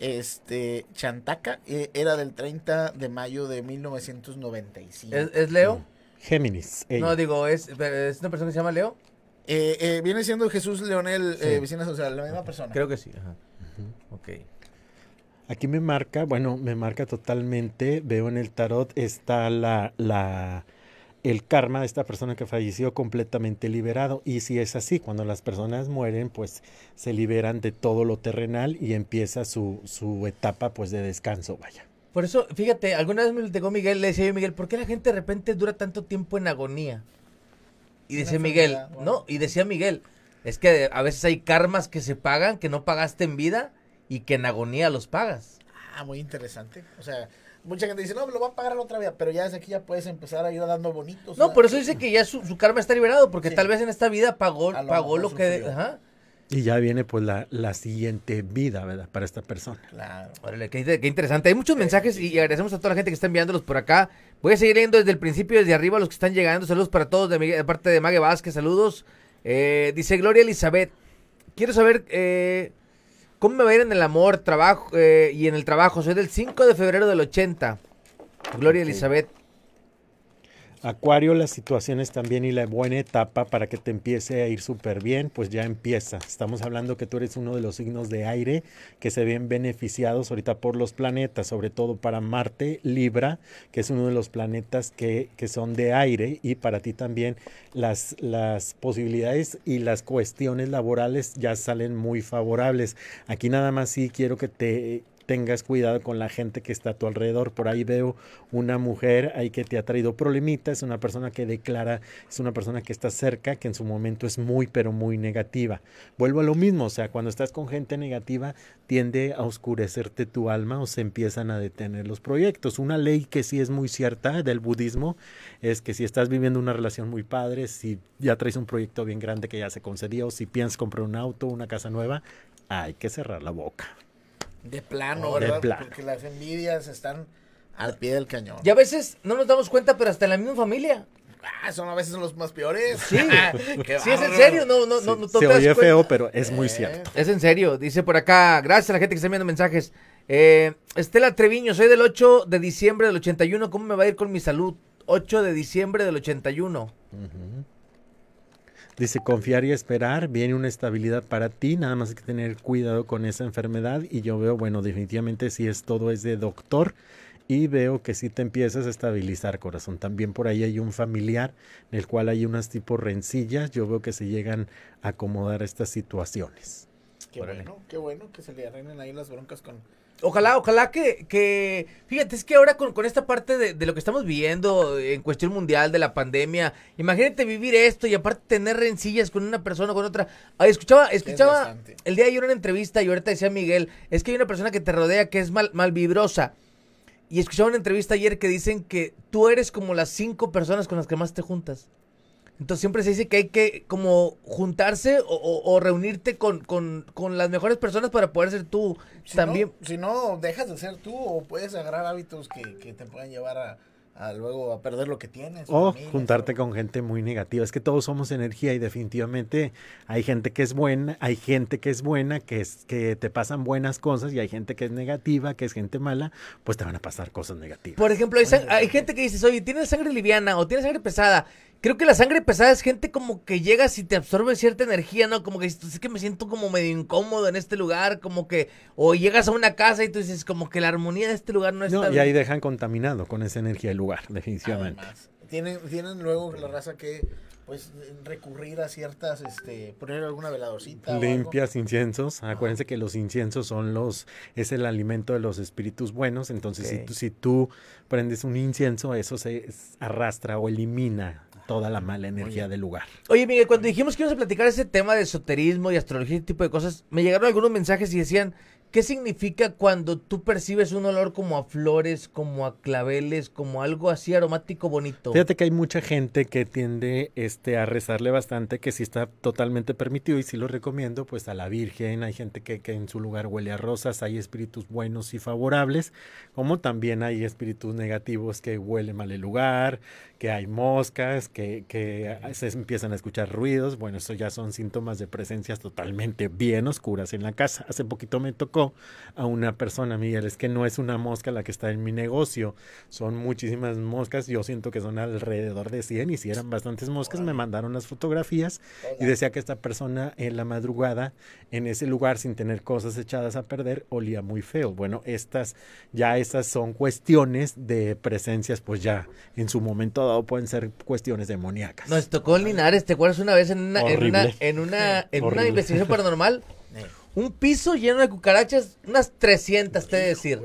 este, Chantaca, eh, era del 30 de mayo de 1995. ¿Es, es Leo? Géminis. ella. No, digo, ¿es, ¿es una persona que se llama Leo? Eh, eh, viene siendo Jesús Leonel Sí. eh, Vicinas, o sea, la misma persona. Creo que sí. Ajá. Ok. Aquí me marca, bueno, me marca totalmente, veo en el tarot está la, la, el karma de esta persona que falleció completamente liberado. Y si es así, cuando las personas mueren, pues se liberan de todo lo terrenal y empieza su, su etapa pues de descanso, vaya. Por eso, fíjate, alguna vez me lo Miguel, le decía yo, Miguel, ¿por qué la gente de repente dura tanto tiempo en agonía? Y Una decía Miguel, no, y decía Miguel, es que a veces hay karmas que se pagan, que no pagaste en vida y que en agonía los pagas. Ah, muy interesante. O sea, mucha gente dice, no, me lo va a pagar la otra vida, pero ya desde aquí ya puedes empezar a ir dando bonitos. No, por eso dice que ya su, su karma está liberado, porque Sí. tal vez en esta vida pagó, lo pagó lo que... Ajá. Y ya viene pues la, la siguiente vida, ¿verdad? Para esta persona. Claro. Órale, qué, qué interesante. Hay muchos mensajes y agradecemos a toda la gente que está enviándolos por acá. Voy a seguir leyendo desde el principio, desde arriba, los que están llegando. Saludos para todos de, de parte de Mague Vázquez. Saludos. Eh, dice Gloria Elizabeth. Quiero saber eh, cómo me va a ir en el amor trabajo eh, y en el trabajo. Soy del 5 de febrero del 80. Gloria. Elizabeth. Acuario, las situaciones también y la buena etapa para que te empiece a ir súper bien, pues ya empieza. Estamos hablando que tú eres uno de los signos de aire que se ven beneficiados ahorita por los planetas, sobre todo para Marte, Libra, que es uno de los planetas que, que son de aire, y para ti también las, las posibilidades y las cuestiones laborales ya salen muy favorables. Aquí nada más sí quiero que te tengas cuidado con la gente que está a tu alrededor. Por ahí veo una mujer ahí que te ha traído problemitas, es una persona que declara, es una persona que está cerca, que en su momento es muy, pero muy negativa. Vuelvo a lo mismo, o sea, cuando estás con gente negativa, tiende a oscurecerte tu alma o se empiezan a detener los proyectos. Una ley que sí es muy cierta del budismo es que si estás viviendo una relación muy padre, si ya traes un proyecto bien grande que ya se concedió, si piensas comprar un auto, una casa nueva, hay que cerrar la boca. De plano, ¿verdad? plano. Porque las envidias están al pie del cañón. Y a veces no nos damos cuenta, pero hasta en la misma familia. Ah, son a veces los más peores. Sí, Qué sí, es en serio. No, no, no, no se oye cuenta. feo, pero es muy Eh, cierto. Es en serio, dice por acá. Gracias a la gente que está enviando mensajes. Eh, Estela Treviño, soy del 8 de diciembre del 81. ¿Cómo me va a ir con mi salud? 8 de diciembre del 81. Ujú. Dice confiar y esperar, viene una estabilidad para ti, nada más hay que tener cuidado con esa enfermedad y yo veo, bueno, definitivamente si es todo es de doctor y veo que si te empiezas a estabilizar corazón. También por ahí hay un familiar en el cual hay unas tipo rencillas, yo veo que se llegan a acomodar estas situaciones. Qué Órale. bueno, qué bueno que se le arreglen ahí las broncas con... Ojalá, ojalá que, que fíjate, es que ahora con, con esta parte de, de lo que estamos viviendo en cuestión mundial de la pandemia, imagínate vivir esto y aparte tener rencillas con una persona o con otra. Ay, escuchaba, escuchaba el día de ayer una entrevista y ahorita decía Miguel, es que hay una persona que te rodea que es mal, malvibrosa. Y escuchaba una entrevista ayer que dicen que tú eres como las cinco personas con las que más te juntas. Entonces siempre se dice que hay que como juntarse o, o- o reunirte con, con, con las mejores personas para poder ser tú Si también. No, si no, dejas de ser tú o puedes agarrar hábitos que, que te puedan llevar a, a luego a perder lo que tienes. O familia, juntarte con gente muy negativa. Es que todos somos energía y definitivamente hay gente que es buena, hay gente que es buena, que, es, que te pasan buenas cosas y hay gente que es negativa, que es gente mala, pues te van a pasar cosas negativas. Por ejemplo, hay, hay gente que dice, oye, tienes sangre liviana o tienes sangre pesada. Creo que la sangre pesada es gente como que llegas y te absorbe cierta energía, ¿no? Como que dices, es que me siento como medio incómodo en este lugar, como que, o llegas a una casa y tú dices, como que la armonía de este lugar no está No, y bien. ahí dejan contaminado con esa energía el lugar, definitivamente. Además, tienen, tienen luego la raza que pues recurrir a ciertas, este, poner alguna veladorcita. o algo. Limpias inciensos. Acuérdense que los inciensos son los, es el alimento de los espíritus buenos. Entonces, si, tú, si tú prendes un incienso, eso se arrastra o elimina toda la mala energía del lugar. Oye, Miguel, cuando dijimos que íbamos a platicar ese tema de esoterismo y astrología y ese tipo de cosas, me llegaron algunos mensajes y decían, ¿qué significa cuando tú percibes un olor como a flores, como a claveles, como algo así aromático bonito? Fíjate que hay mucha gente que tiende este, a rezarle bastante, que sí está totalmente permitido y sí lo recomiendo, pues a la Virgen, hay gente que, que en su lugar huele a rosas, hay espíritus buenos y favorables, como también hay espíritus negativos que huele mal el lugar, que hay moscas, que, que se empiezan a escuchar ruidos, bueno, eso ya son síntomas de presencias totalmente bien oscuras en la casa. Hace poquito me tocó a una persona, Miguel, es que no es una mosca la que está en mi negocio, son muchísimas moscas, yo siento que son alrededor de 100 y si eran bastantes moscas, me mandaron las fotografías y decía que esta persona en la madrugada, en ese lugar sin tener cosas echadas a perder, olía muy feo. Bueno, estas, ya estas son cuestiones de presencias, pues ya en su momento dado pueden ser cuestiones demoníacas. Nos tocó en Linares, ¿te acuerdas una vez en una, en una, en una, en una Horrible. investigación paranormal? Un piso lleno de cucarachas, unas 300, te he de decir.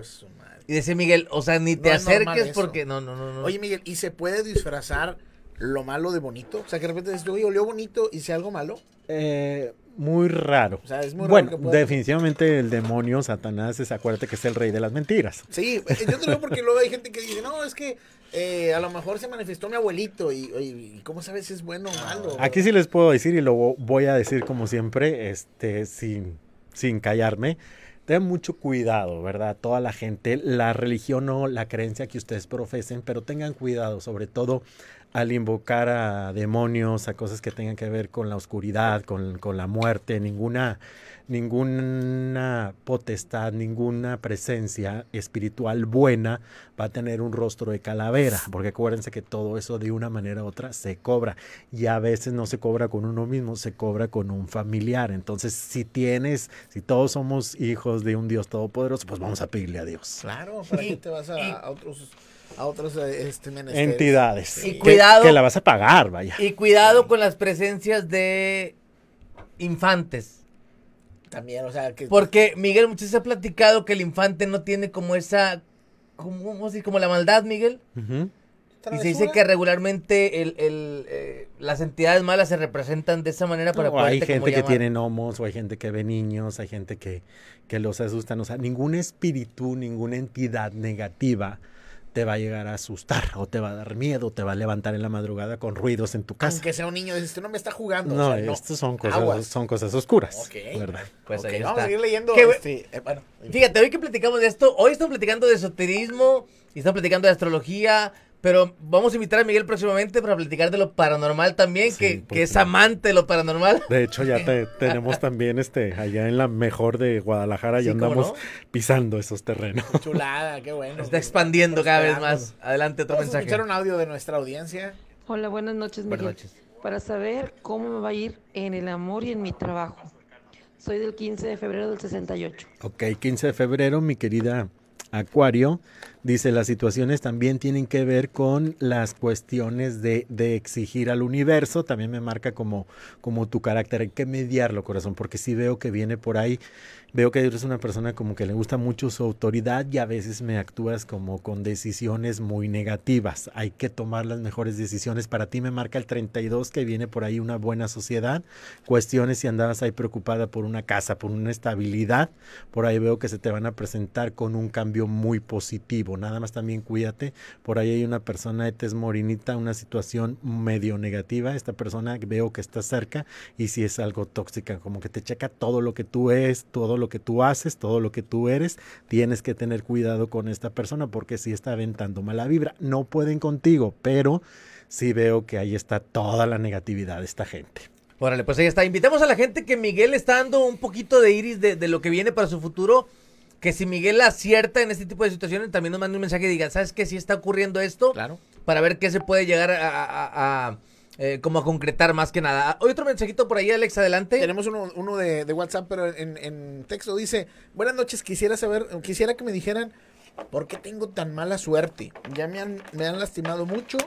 Y dice Miguel, o sea, ni te No acerques porque... No, no, no, no. Oye, Miguel, ¿y se puede disfrazar lo malo de bonito? O sea, que de repente dices, oye, olió bonito y sea algo malo. Eh, muy raro. O sea, es muy raro bueno, que pueda- definitivamente el demonio, Satanás, es, acuérdate que es el rey de las mentiras. Sí, eh, yo te lo digo porque luego hay gente que dice, no, es que eh, a lo mejor se manifestó mi abuelito y, y- y ¿cómo sabes si es bueno o malo? Aquí sí les puedo decir y lo vo- voy a decir como siempre, este, sin, sin callarme. Tengan mucho cuidado, ¿verdad? Toda la gente, la religión o la creencia que ustedes profesen, pero tengan cuidado, sobre todo al invocar a demonios, a cosas que tengan que ver con la oscuridad, con, con la muerte, ninguna, ninguna potestad, ninguna presencia espiritual buena va a tener un rostro de calavera, porque acuérdense que todo eso de una manera u otra se cobra y a veces no se cobra con uno mismo, se cobra con un familiar. Entonces, si tienes, si todos somos hijos de un Dios todopoderoso, pues vamos a pedirle a Dios. Claro, ¿para Y- qué te vas a, otros, a otros eh, este? Entidades. Y que- cuidado. Que, la vas a pagar, vaya. Y cuidado con las presencias de infantes. También, o sea, que... Porque Miguel muchas veces ha platicado que el infante no tiene como esa... Como, ¿cómo dice? como la maldad, Miguel. Y se dice que regularmente el, el, eh, las entidades malas se representan de esa manera para O hay poderte como gente que llamar. tiene gnomos, o hay gente que ve niños, hay gente que, que los asustan. O sea, ningún espíritu, ninguna entidad negativa te va a llegar a asustar, o te va a dar miedo, te va a levantar en la madrugada con ruidos en tu casa. Aunque sea un niño, dices, "Este no me está jugando. No, o sea, estos son cosas, Aguas. son cosas oscuras, Ok. ¿verdad? Pues Ok, ahí vamos está. a seguir leyendo. Este, eh, bueno, Fíjate, hoy que platicamos de esto, hoy estamos platicando de esoterismo y estamos platicando de astrología, pero vamos a invitar a Miguel próximamente para platicar de lo paranormal también, Sí, que, ¿por que es amante de lo paranormal. De hecho, ya te- tenemos también este allá en la mejor de Guadalajara, Sí, ya ¿cómo andamos no? pisando esos terrenos. chulada, qué bueno. Está expandiendo cada vez más. Adelante, otro Vamos a mensaje. escuchar un audio de nuestra audiencia. Hola, buenas noches, Buenas Miguel. noches. Para saber cómo me va a ir en el amor y en mi trabajo. Soy del 15 de febrero del 68. Ok, 15 de febrero, mi querida Acuario, dice, las situaciones también tienen que ver con las cuestiones de, exigir al universo, también me marca como, como tu carácter, hay que mediarlo, corazón, porque sí veo que viene por ahí, veo que eres una persona como que le gusta mucho su autoridad y a veces me actúas como con decisiones muy negativas, hay que tomar las mejores decisiones, para ti me marca el 32 que viene por ahí una buena sociedad, cuestiones si andabas ahí preocupada por una casa, por una estabilidad, por ahí veo que se te van a presentar con un cambio muy positivo. Nada más también cuídate. Por ahí hay una persona de tez morinita, una situación medio negativa. Esta persona veo que está cerca y si es algo tóxica, como que te checa todo lo que tú es, todo lo que tú haces, todo lo que tú eres. Tienes que tener cuidado con esta persona porque si está aventando mala vibra. No pueden contigo, pero sí veo que ahí está toda la negatividad de esta gente. Órale, pues ahí está. Invitamos a la gente que Miguel está dando un poquito de iris de, de lo que viene para su futuro. Que si Miguel acierta en este tipo de situaciones, también nos mande un mensaje y diga, ¿sabes qué? Si está ocurriendo esto, Claro. para ver qué se puede llegar a, a- a- eh, como a concretar más que nada. Hoy otro mensajito por ahí, Alex, adelante. Tenemos uno, uno de, de WhatsApp, pero en, en texto dice, buenas noches, quisiera saber, quisiera que me dijeran por qué tengo tan mala suerte. Ya me han, me han lastimado mucho.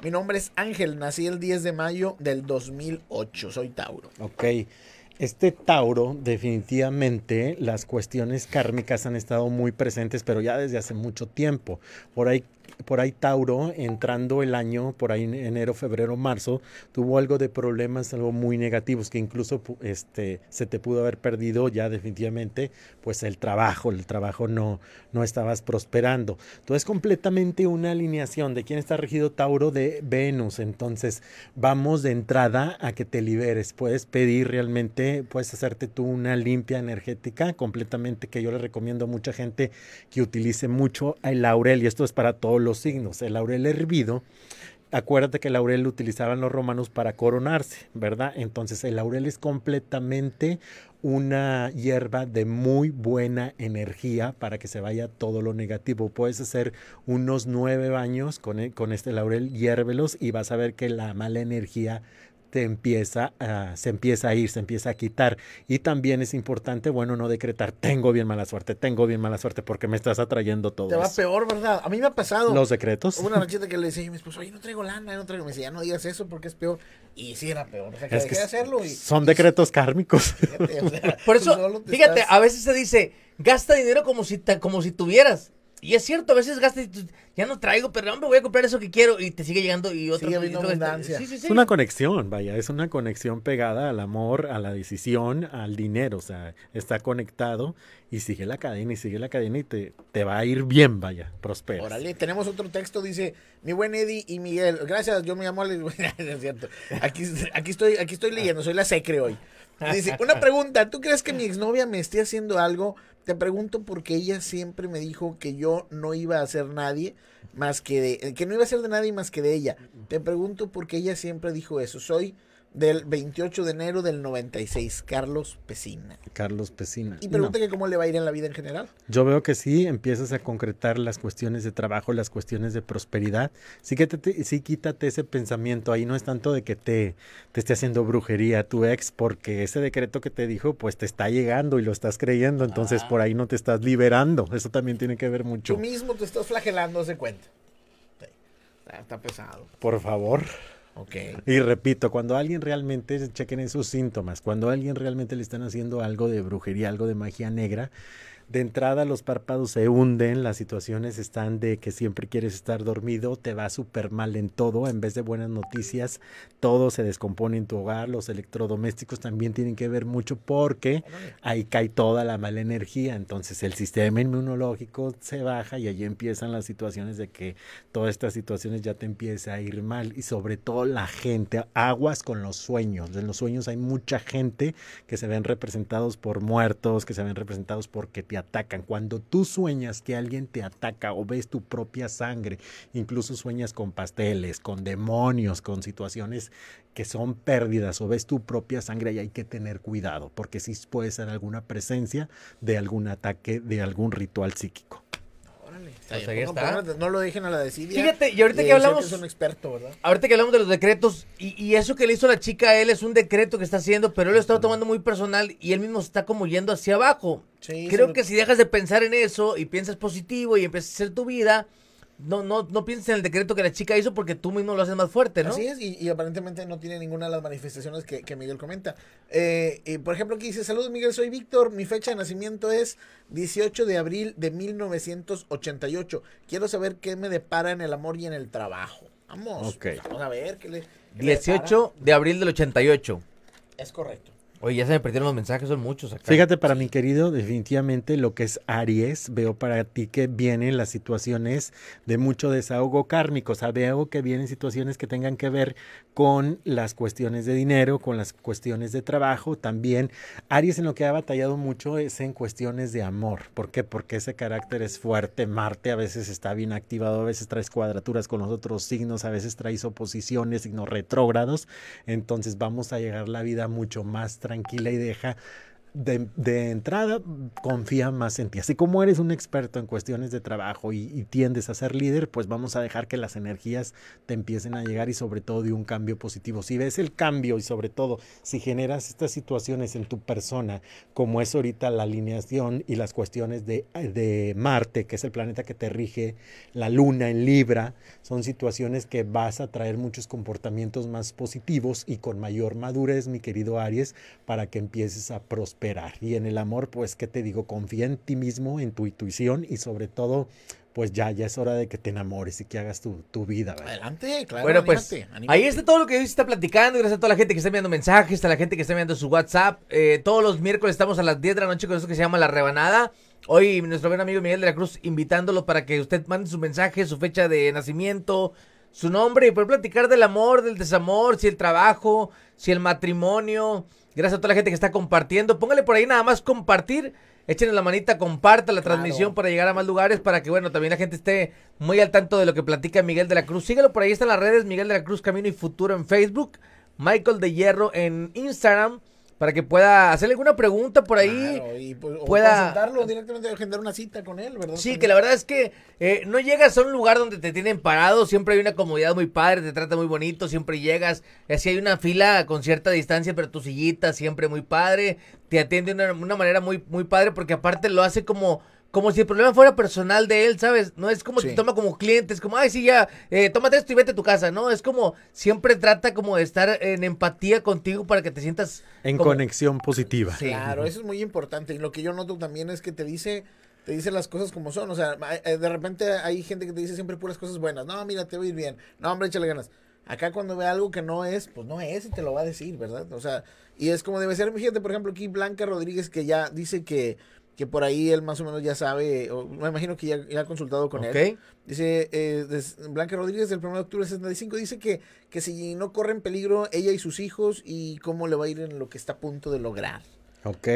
Mi nombre es Ángel, nací el 10 de mayo del 2008, soy Tauro. Ok. Este Tauro, definitivamente, las cuestiones kármicas han estado muy presentes, pero ya desde hace mucho tiempo. Por ahí por ahí Tauro, entrando el año, por ahí en enero, febrero, marzo, tuvo algo de problemas, algo muy negativos, que incluso este, se te pudo haber perdido ya definitivamente, pues el trabajo, el trabajo no, no estabas prosperando. Entonces, completamente una alineación de quién está regido Tauro de Venus. Entonces, vamos de entrada a que te liberes. Puedes pedir realmente, puedes hacerte tú una limpia energética completamente, que yo le recomiendo a mucha gente que utilice mucho el laurel, y esto es para todos los signos. El laurel hervido, acuérdate que el laurel lo utilizaban los romanos para coronarse, ¿verdad? Entonces el laurel es completamente una hierba de muy buena energía para que se vaya todo lo negativo. Puedes hacer unos nueve baños con, e, con este laurel, hiérvelos y vas a ver que la mala energía te empieza a, se empieza a ir, se empieza a quitar. Y también es importante, bueno, no decretar, tengo bien mala suerte, tengo bien mala suerte, porque me estás atrayendo todo. Te va peor, ¿verdad? A mí me ha pasado. Los decretos. Hubo una nochita que le decía a mi esposo, oye, no traigo lana, no traigo. Me decía, ya no digas eso porque es peor. Y sí era peor. O sea, que es dejé que de hacerlo. Y, son decretos kármicos. Fíjate, o sea, Por eso, fíjate, estás- a veces se dice, gasta dinero como si, como si tuvieras. Y es cierto, a veces gastas y tú, ya no traigo, pero hombre, voy a comprar eso que quiero y te sigue llegando y otro. Sigue y habiendo otro- abundancia. Sí, sí, sí. Es una conexión, vaya, es una conexión pegada al amor, a la decisión, al dinero, o sea, está conectado y sigue la cadena y sigue la cadena y te, te va a ir bien, vaya, prosperas. Órale, tenemos otro texto, dice, mi buen Eddie y Miguel, gracias, yo me llamo Alex, es cierto, aquí, aquí, estoy, aquí estoy leyendo, soy la secre hoy. Dice, una pregunta, ¿tú crees que mi exnovia me esté haciendo algo? Te pregunto porque ella siempre me dijo que yo no iba a ser nadie más que de, que no iba a ser de nadie más que de ella. Te pregunto porque ella siempre dijo eso. Soy del 28 de enero del 96, Carlos Pesina. Carlos Pesina. Y No. pregunta que cómo le va a ir en la vida en general. Yo veo que sí, empiezas a concretar las cuestiones de trabajo, las cuestiones de prosperidad. Sí, que te- sí quítate ese pensamiento. Ahí no es tanto de que te, te esté haciendo brujería tu ex, porque ese decreto que te dijo, pues te está llegando y lo estás creyendo. Entonces por ahí no te estás liberando. Eso también tiene que ver mucho. Tú mismo te estás flagelando, se cuenta. Sí. Está, está pesado. Por favor. Ok. Y repito, cuando alguien realmente, chequen esos síntomas, cuando alguien realmente le están haciendo algo de brujería, algo de magia negra, de entrada los párpados se hunden, las situaciones están de que siempre quieres estar dormido, te va súper mal en todo, en vez de buenas noticias, todo se descompone en tu hogar, los electrodomésticos también tienen que ver mucho porque ahí cae toda la mala energía, entonces el sistema inmunológico se baja y allí empiezan las situaciones de que todas estas situaciones ya te empieza a ir mal. Y sobre todo la gente, aguas con los sueños, en los sueños hay mucha gente que se ven representados por muertos, que se ven representados porque te atacan. Cuando tú sueñas que alguien te ataca o ves tu propia sangre, incluso sueñas con pasteles, con demonios, con situaciones que son pérdidas o ves tu propia sangre y hay que tener cuidado porque sí puede ser alguna presencia de algún ataque, de algún ritual psíquico. Pues ahí está. pongan- no lo dejen a la desidia. Fíjate, y ahorita que hablamos- Es un experto, ¿verdad? Ahorita que hablamos de los decretos, y, y eso que le hizo la chica a él es un decreto que está haciendo, pero él lo está tomando muy personal y él mismo está como yendo hacia abajo. Sí, Creo que si dejas de pensar en eso y piensas positivo y empiezas a hacer tu vida, no, no, no pienses en el decreto que la chica hizo porque tú mismo lo haces más fuerte, ¿no? Así es, y, y aparentemente no tiene ninguna de las manifestaciones que, que Miguel comenta. Eh, y por ejemplo, aquí dice, saludos Miguel, soy Víctor, mi fecha de nacimiento es 18 de abril de 1988. Quiero saber qué me depara en el amor y en el trabajo. Vamos, vamos a ver qué le... qué le 18 de abril del 88. depara. Es correcto. Oye, ya se me perdieron los mensajes, son muchos acá. Fíjate, para mi querido, definitivamente lo que es Aries, veo para ti que vienen las situaciones de mucho desahogo kármico, o sea, veo que vienen situaciones que tengan que ver con las cuestiones de dinero, con las cuestiones de trabajo, también Aries en lo que ha batallado mucho es en cuestiones de amor, ¿por qué? Porque ese carácter es fuerte, Marte a veces está bien activado, a veces traes cuadraturas con los otros signos, a veces traes oposiciones, signos retrógrados, entonces vamos a llegar la vida mucho más tranquila y deja de, entrada confía más en ti. Así como eres un experto en cuestiones de trabajo y, y tiendes a ser líder, pues vamos a dejar que las energías te empiecen a llegar y sobre todo de un cambio positivo. Si ves el cambio y sobre todo si generas estas situaciones en tu persona, como es ahorita la alineación y las cuestiones de, de Marte, que es el planeta que te rige, la luna en Libra, son situaciones que vas a traer muchos comportamientos más positivos y con mayor madurez, mi querido Aries, para que empieces a prosperar. Y en el amor, pues, ¿qué te digo? Confía en ti mismo, en tu intuición y sobre todo, pues ya, ya es hora de que te enamores y que hagas tu, tu vida. ¿verdad? Adelante, claro. Bueno, pues anímate, anímate. ahí está todo lo que hoy se está platicando. Gracias a toda la gente que está enviando mensajes, a la gente que está enviando su WhatsApp. Eh, todos los miércoles estamos a las 10 de la noche con eso que se llama La Rebanada. Hoy nuestro buen amigo Miguel de la Cruz invitándolo para que usted mande su mensaje, su fecha de nacimiento, su nombre y poder platicar del amor, del desamor, si el trabajo, si el matrimonio. Gracias a toda la gente que está compartiendo. Póngale por ahí nada más compartir. Échenle la manita, comparta la transmisión para llegar a más lugares, para que, bueno, también la gente esté muy al tanto de lo que platica Miguel de la Cruz. Síguelo por ahí, están las redes, Miguel de la Cruz Camino y Futuro en Facebook, Michael de Hierro en Instagram, para que pueda hacerle alguna pregunta por ahí. Claro, y, pues, o pueda- consultarlo directamente, agendar una cita con él, ¿verdad? Sí, que la verdad es que eh, no llegas a un lugar donde te tienen parado, siempre hay una comodidad muy padre, te trata muy bonito, siempre llegas, así hay una fila con cierta distancia, pero tu sillita siempre muy padre, te atiende de una, una manera muy, muy padre, porque aparte lo hace como... Como si el problema fuera personal de él, ¿sabes? No es como Sí. te toma como cliente, es como, ay, sí, ya, eh, tómate esto y vete a tu casa, ¿no? Es como, siempre trata como de estar en empatía contigo para que te sientas... En como- conexión positiva. Sí. Claro, eso es muy importante. Y lo que yo noto también es que te dice, te dice las cosas como son. O sea, eh, de repente hay gente que te dice siempre puras cosas buenas. No, mira, te va a ir bien. No, hombre, échale ganas. Acá cuando ve algo que no es, pues no es y te lo va a decir, ¿verdad? O sea, y es como debe ser. Fíjate, por ejemplo, aquí Blanca Rodríguez que ya dice que, que por ahí él más o menos ya sabe, o me imagino que ya, ya ha consultado con él. Dice, eh, Blanca Rodríguez del 1 de octubre del 65 dice que, que si no corre en peligro ella y sus hijos y cómo le va a ir en lo que está a punto de lograr. Ok.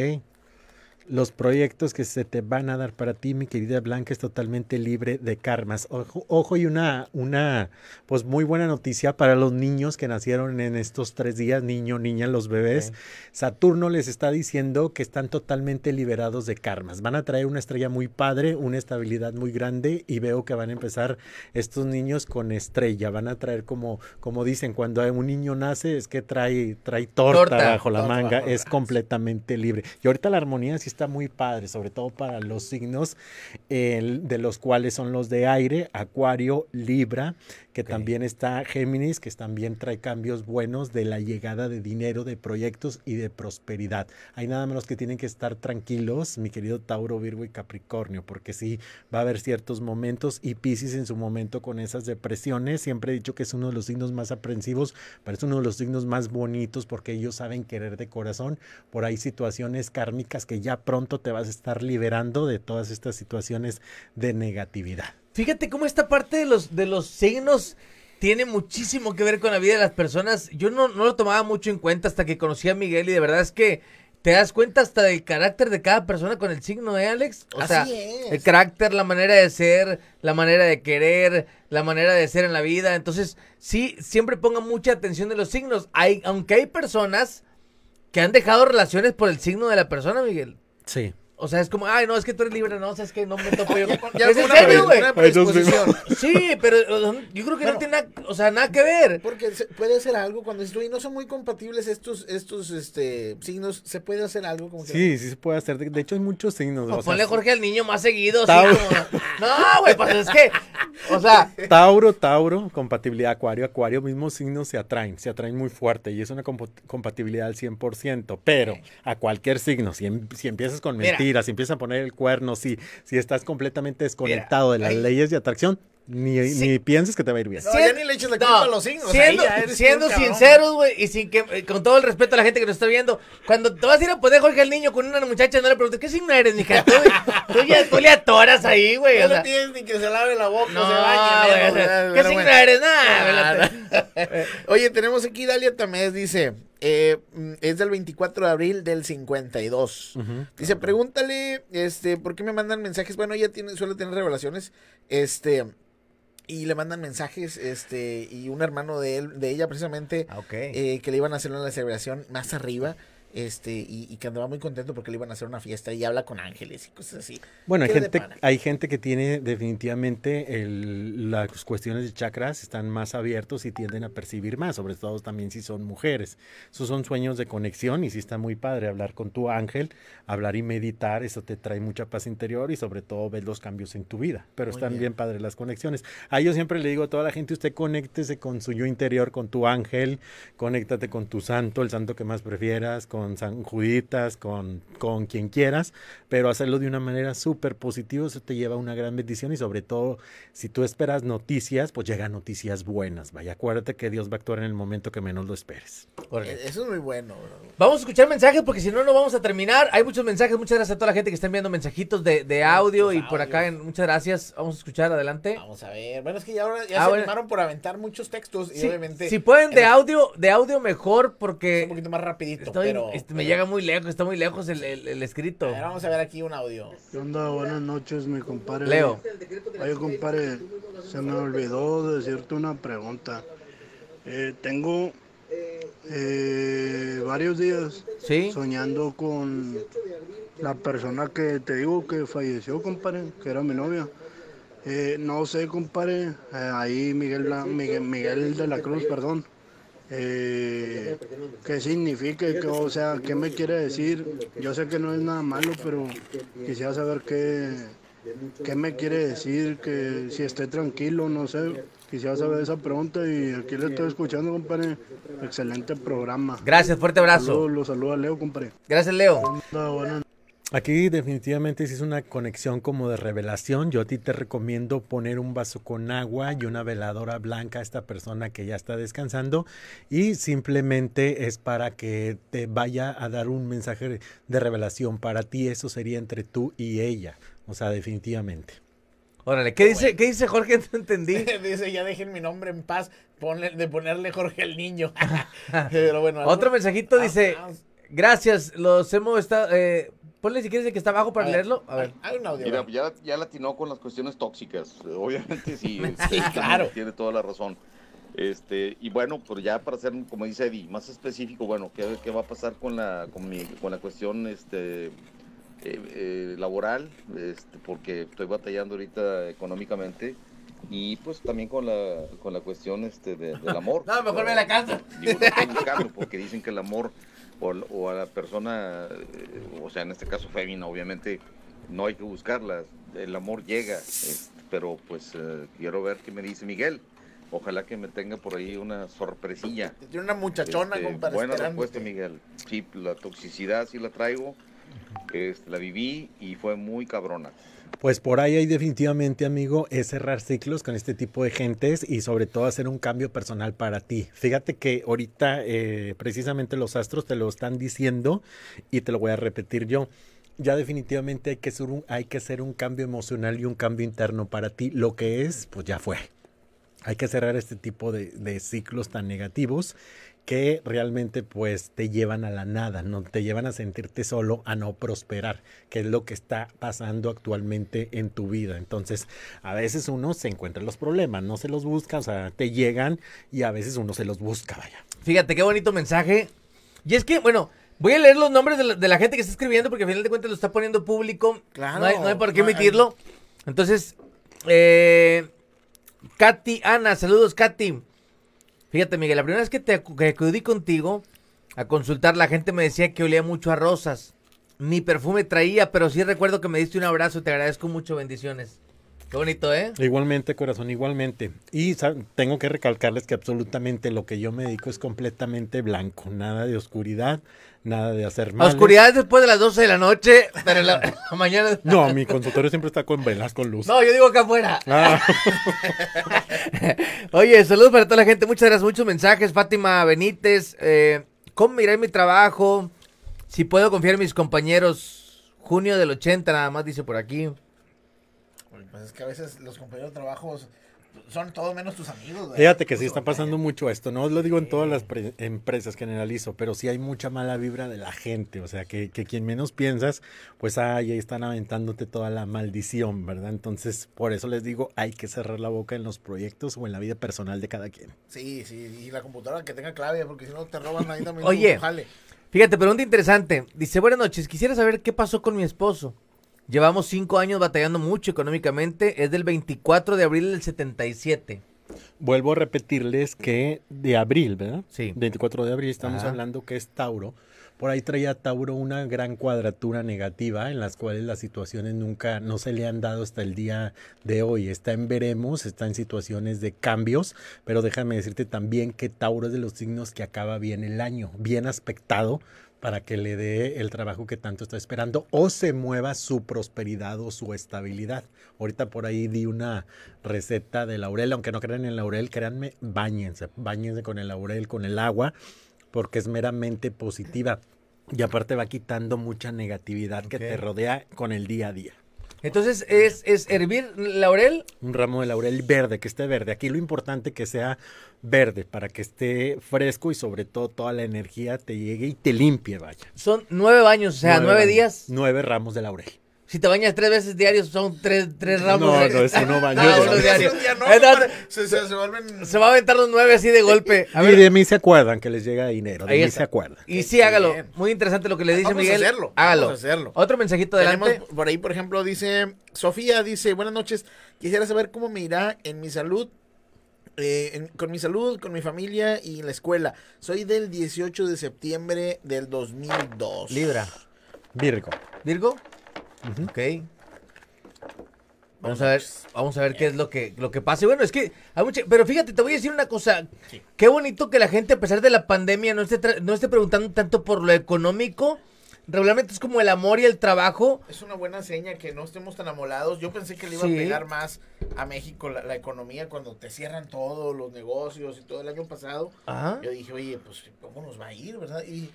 Los proyectos que se te van a dar para ti, mi querida Blanca, es totalmente libre de karmas. Ojo, ojo y una, una, pues muy buena noticia para los niños que nacieron en estos tres días, niño, niña, los bebés. Saturno les está diciendo que están totalmente liberados de karmas. Van a traer una estrella muy padre, una estabilidad muy grande y veo que van a empezar estos niños con estrella. Van a traer como, como dicen, cuando un niño nace es que trae, trae torta, Torta. bajo la Torta manga. es completamente libre. Y ahorita la armonía sí está muy padre, sobre todo para los signos de los cuales son los de aire, Acuario, Libra, que también está Géminis, que también trae cambios buenos de la llegada de dinero, de proyectos y de prosperidad. Hay nada menos que tienen que estar tranquilos, mi querido Tauro, Virgo y Capricornio, porque sí va a haber ciertos momentos y Pisces en su momento con esas depresiones. Siempre he dicho que es uno de los signos más aprensivos, pero es uno de los signos más bonitos porque ellos saben querer de corazón. Por ahí situaciones kármicas que ya pronto te vas a estar liberando de todas estas situaciones de negatividad. Fíjate cómo esta parte de los, de los signos tiene muchísimo que ver con la vida de las personas. Yo no, no lo tomaba mucho en cuenta hasta que conocí a Miguel y de verdad es que te das cuenta hasta del carácter de cada persona con el signo, ¿eh, Alex? O sea, Así es. el carácter, la manera de ser, la manera de querer, la manera de ser en la vida. Entonces, sí, siempre ponga mucha atención de los signos. Hay, aunque hay personas que han dejado relaciones por el signo de la persona, Miguel. Sí. O sea, es como, ay, no, es que tú eres libre, no, o sea, es que no me topo yo. Ya ¿Es en serio, güey? Sí, pero yo creo que no tiene nada, o sea, nada que ver. Porque se- puede hacer algo cuando estoy no son muy compatibles estos estos este signos, se puede hacer algo como que Sí, sí se puede hacer. De, de hecho, hay muchos signos. O o sea, ponle Jorge al niño más seguido, sí, Tauro. como- No, güey, pues es que, o sea, Tauro, Tauro, compatibilidad Acuario, Acuario, mismos signos se atraen, se atraen muy fuerte y es una compatibilidad al 100%, pero a cualquier signo, si, em- si empiezas con Mira. si empiezas a poner el cuerno, si, si estás completamente desconectado de las ahí- leyes de atracción, ni, Sí. ni pienses que te va a ir bien. No, ya ni le eches la culpa a los signos, Siendo, siendo sinceros, güey, y sin que, eh, con todo el respeto a la gente que nos está viendo, cuando te vas a ir a poner Jorge al niño con una muchacha, no le preguntes, ¿qué signo eres, mija? Tú, tú ya, tú le atoras ahí, güey, Ya o sea. no tienes ni que se lave la boca, No, se bañe. ¿qué signo bueno. eres? Nah, Ah. Oye, tenemos aquí Dalia Tamés, dice, eh, es del 24 de abril del 52. Ujú. Dice, pregúntale, este, ¿por qué me mandan mensajes? Bueno, ella tiene, suele tener revelaciones, este, y le mandan mensajes, este, y un hermano de él, de ella precisamente, Ah, eh, que le iban a hacer una celebración más arriba. Este, y, y que andaba muy contento porque le iban a hacer una fiesta y habla con ángeles y cosas así. Bueno, hay ¿Qué le gente, hay gente que tiene definitivamente el- las cuestiones de chakras están más abiertos y tienden a percibir más, sobre todo también si son mujeres. Esos son sueños de conexión y sí está muy padre hablar con tu ángel, hablar y meditar, eso te trae mucha paz interior y sobre todo ves los cambios en tu vida. Pero Muy están bien. bien padres las conexiones. A yo siempre le digo a toda la gente, usted conéctese con su yo interior, con tu ángel, conéctate con tu santo, el santo que más prefieras, con San Juditas, con, con quien quieras, pero hacerlo de una manera súper positiva, eso te lleva a una gran bendición y sobre todo, si tú esperas noticias, pues llegan noticias buenas. Vaya, acuérdate que Dios va a actuar en el momento que menos lo esperes. Eh, Eso es muy bueno, bro. Vamos a escuchar mensajes porque si no, no vamos a terminar. Hay muchos mensajes. Muchas gracias a toda la gente que está enviando mensajitos de, de audio y por acá. En, muchas gracias. Vamos a escuchar adelante. Vamos a ver. Bueno, es que ya ahora ya Ah, se bueno. animaron por aventar muchos textos y Sí, obviamente. si pueden de audio, de audio mejor porque un poquito más rapidito, estoy- pero este, me llega muy lejos, está muy lejos el, el- el escrito. A ver, vamos a ver aquí un audio. ¿Qué onda? Buenas noches, mi compadre. Leo. Oye, compadre, se me olvidó decirte una pregunta. Eh, tengo eh, varios días ¿Sí? soñando con la persona que te digo que falleció, compadre, que era mi novia. Eh, no sé, compadre, eh, ahí Miguel, Miguel, Miguel de la Cruz, perdón. Eh, ¿Qué significa? ¿Qué, o sea, ¿qué me quiere decir? Yo sé que no es nada malo, pero quisiera saber qué, qué me quiere decir, que si esté tranquilo, no sé. Quisiera saber esa pregunta y aquí le estoy escuchando, compadre. Excelente programa. Gracias, fuerte abrazo. Saludos, Los saluda Leo, compadre. Gracias, Leo. Buenas Aquí definitivamente sí es una conexión como de revelación. Yo a ti te recomiendo poner un vaso con agua y una veladora blanca a esta persona que ya está descansando y simplemente es para que te vaya a dar un mensaje de revelación para ti. Eso sería entre tú y ella. O sea, definitivamente. Órale, ¿qué dice, ¿qué dice Jorge? No entendí. Dice, ya dejen mi nombre en paz ponle- de ponerle Jorge el niño. Pero bueno. Otro mensajito dice, gracias, los hemos estado... Eh, ponle si quieres el que está abajo para A ver, leerlo. A ver. Hay un audio. Mira, ya, ya latinó con las cuestiones tóxicas. Obviamente sí. Sí, este, claro. Tiene toda la razón. Este, y bueno, pues ya para ser, como dice Eddie, más específico, bueno, ¿qué, qué va a pasar con la, con mi- con la cuestión este, eh, eh, laboral? Este, porque estoy batallando ahorita económicamente. Y pues también con la, con la cuestión este, de- del amor. No, mejor ve a la casa. Digo, no estoy buscando porque dicen que el amor o, o a la persona, eh, o sea, en este caso fémina, obviamente, no hay que buscarla. El amor llega, este, pero pues eh, quiero ver qué me dice Miguel. Ojalá que me tenga por ahí una sorpresilla. Tiene una muchachona, Este, compadre. buena respuesta, Miguel. Sí, la toxicidad sí la traigo. Este, la viví y fue muy cabrona. Pues por ahí hay definitivamente, amigo, es cerrar ciclos con este tipo de gentes y sobre todo hacer un cambio personal para ti. Fíjate que ahorita eh, precisamente los astros te lo están diciendo y te lo voy a repetir yo. Ya definitivamente hay que, un, hay que hacer un cambio emocional y un cambio interno para ti. Lo que es, pues ya fue. Hay que cerrar este tipo de, de ciclos tan negativos que realmente pues te llevan a la nada, no te llevan a sentirte solo, a no prosperar, que es lo que está pasando actualmente en tu vida. Entonces, a veces uno se encuentra los problemas, no se los busca, o sea, te llegan y a veces uno se los busca, vaya. Fíjate qué bonito mensaje. Y es que, bueno, voy a leer los nombres de la, de la gente que está escribiendo porque al final de cuentas lo está poniendo público. Claro. No hay, no hay por qué emitirlo. Entonces, eh, Katy, Ana, saludos, Katy. Fíjate, Miguel, la primera vez que, te, acudí contigo a consultar, la gente me decía que olía mucho a rosas. Ni perfume traía, pero sí recuerdo que me diste un abrazo. Te agradezco mucho. Bendiciones. Qué bonito, ¿eh? Igualmente, corazón, igualmente. Y tengo que recalcarles que absolutamente lo que yo me dedico es completamente blanco, nada de oscuridad, nada de hacer mal. oscuridad es después de las 12 de la noche, pero en la, en la mañana. No, mi consultorio siempre está con velas, con luz. No, yo digo acá afuera. Ah. Oye, saludos para toda la gente. Muchas gracias. Muchos mensajes. Fátima Benítez. Eh, ¿Cómo mirar mi trabajo? Si puedo confiar en mis compañeros. Junio del 80, nada más dice por aquí. Pues es que a veces los compañeros de trabajo son todo menos tus amigos. güey. Fíjate que sí está pasando mucho esto, no lo digo en todas las pre- empresas generalizo, pero sí hay mucha mala vibra de la gente, o sea, que, que quien menos piensas, pues ay, ahí están aventándote toda la maldición, ¿verdad? Entonces, por eso les digo, hay que cerrar la boca en los proyectos o en la vida personal de cada quien. Sí, sí, y la computadora que tenga clave, porque si no te roban ahí también Oye. jale. Fíjate, pregunta interesante. Dice, buenas noches, quisiera saber qué pasó con mi esposo. Llevamos cinco años batallando mucho económicamente. Es del 24 de abril del 77. Vuelvo a repetirles que de abril, ¿verdad? Sí. 24 de abril estamos Ajá. hablando que es Tauro. Por ahí traía Tauro una gran cuadratura negativa en las cuales las situaciones nunca no se le han dado hasta el día de hoy. Está en veremos, está en situaciones de cambios, pero déjame decirte también que Tauro es de los signos que acaba bien el año, bien aspectado para que le dé el trabajo que tanto está esperando o se mueva su prosperidad o su estabilidad. Ahorita por ahí di una receta de laurel, aunque no crean en el laurel, créanme, bañense, bañense con el laurel, con el agua, porque es meramente positiva. Y aparte va quitando mucha negatividad que te rodea con el día a día. Entonces, ¿es, es hervir laurel? Un ramo de laurel verde, que esté verde. Aquí lo importante que sea verde, para que esté fresco y sobre todo toda la energía te llegue y te limpie, vaya. Son nueve baños, o sea, nueve, baños, días. Nueve ramos de laurel. Si te bañas tres veces diarios, son tres, tres ramos. No, no, eso no baño. No. diario. No, se, se- se vuelven... se va a aventar los nueve así de golpe. A y ver, de mí se acuerdan que les llega dinero, de Ahí mí está. se acuerdan. y sí, hágalo. bien. Muy interesante lo que le dice Vamos a Miguel. hacerlo, Hágalo. vamos a hacerlo. Otro mensajito adelante. Tenemos por ahí, por ejemplo, dice Sofía, dice, buenas noches, quisiera saber cómo me irá en mi salud, eh, en- con mi salud, con mi familia y en la escuela. Soy del 18 de septiembre del 2002. Libra. Virgo. ¿Virgo? Ok. Vamos a ver, vamos a ver qué es lo que, lo que pasa. Y bueno, es que hay mucha, pero fíjate, te voy a decir una cosa. Qué bonito que la gente, a pesar de la pandemia, no esté, tra- no esté preguntando tanto por lo económico. Regularmente es como el amor y el trabajo. Es una buena seña que no estemos tan amolados. Yo pensé que le iba Sí. a pegar más a México la, la economía cuando te cierran todos los negocios y todo el año pasado. Ajá. Yo dije, oye, pues, ¿cómo nos va a ir, verdad? Y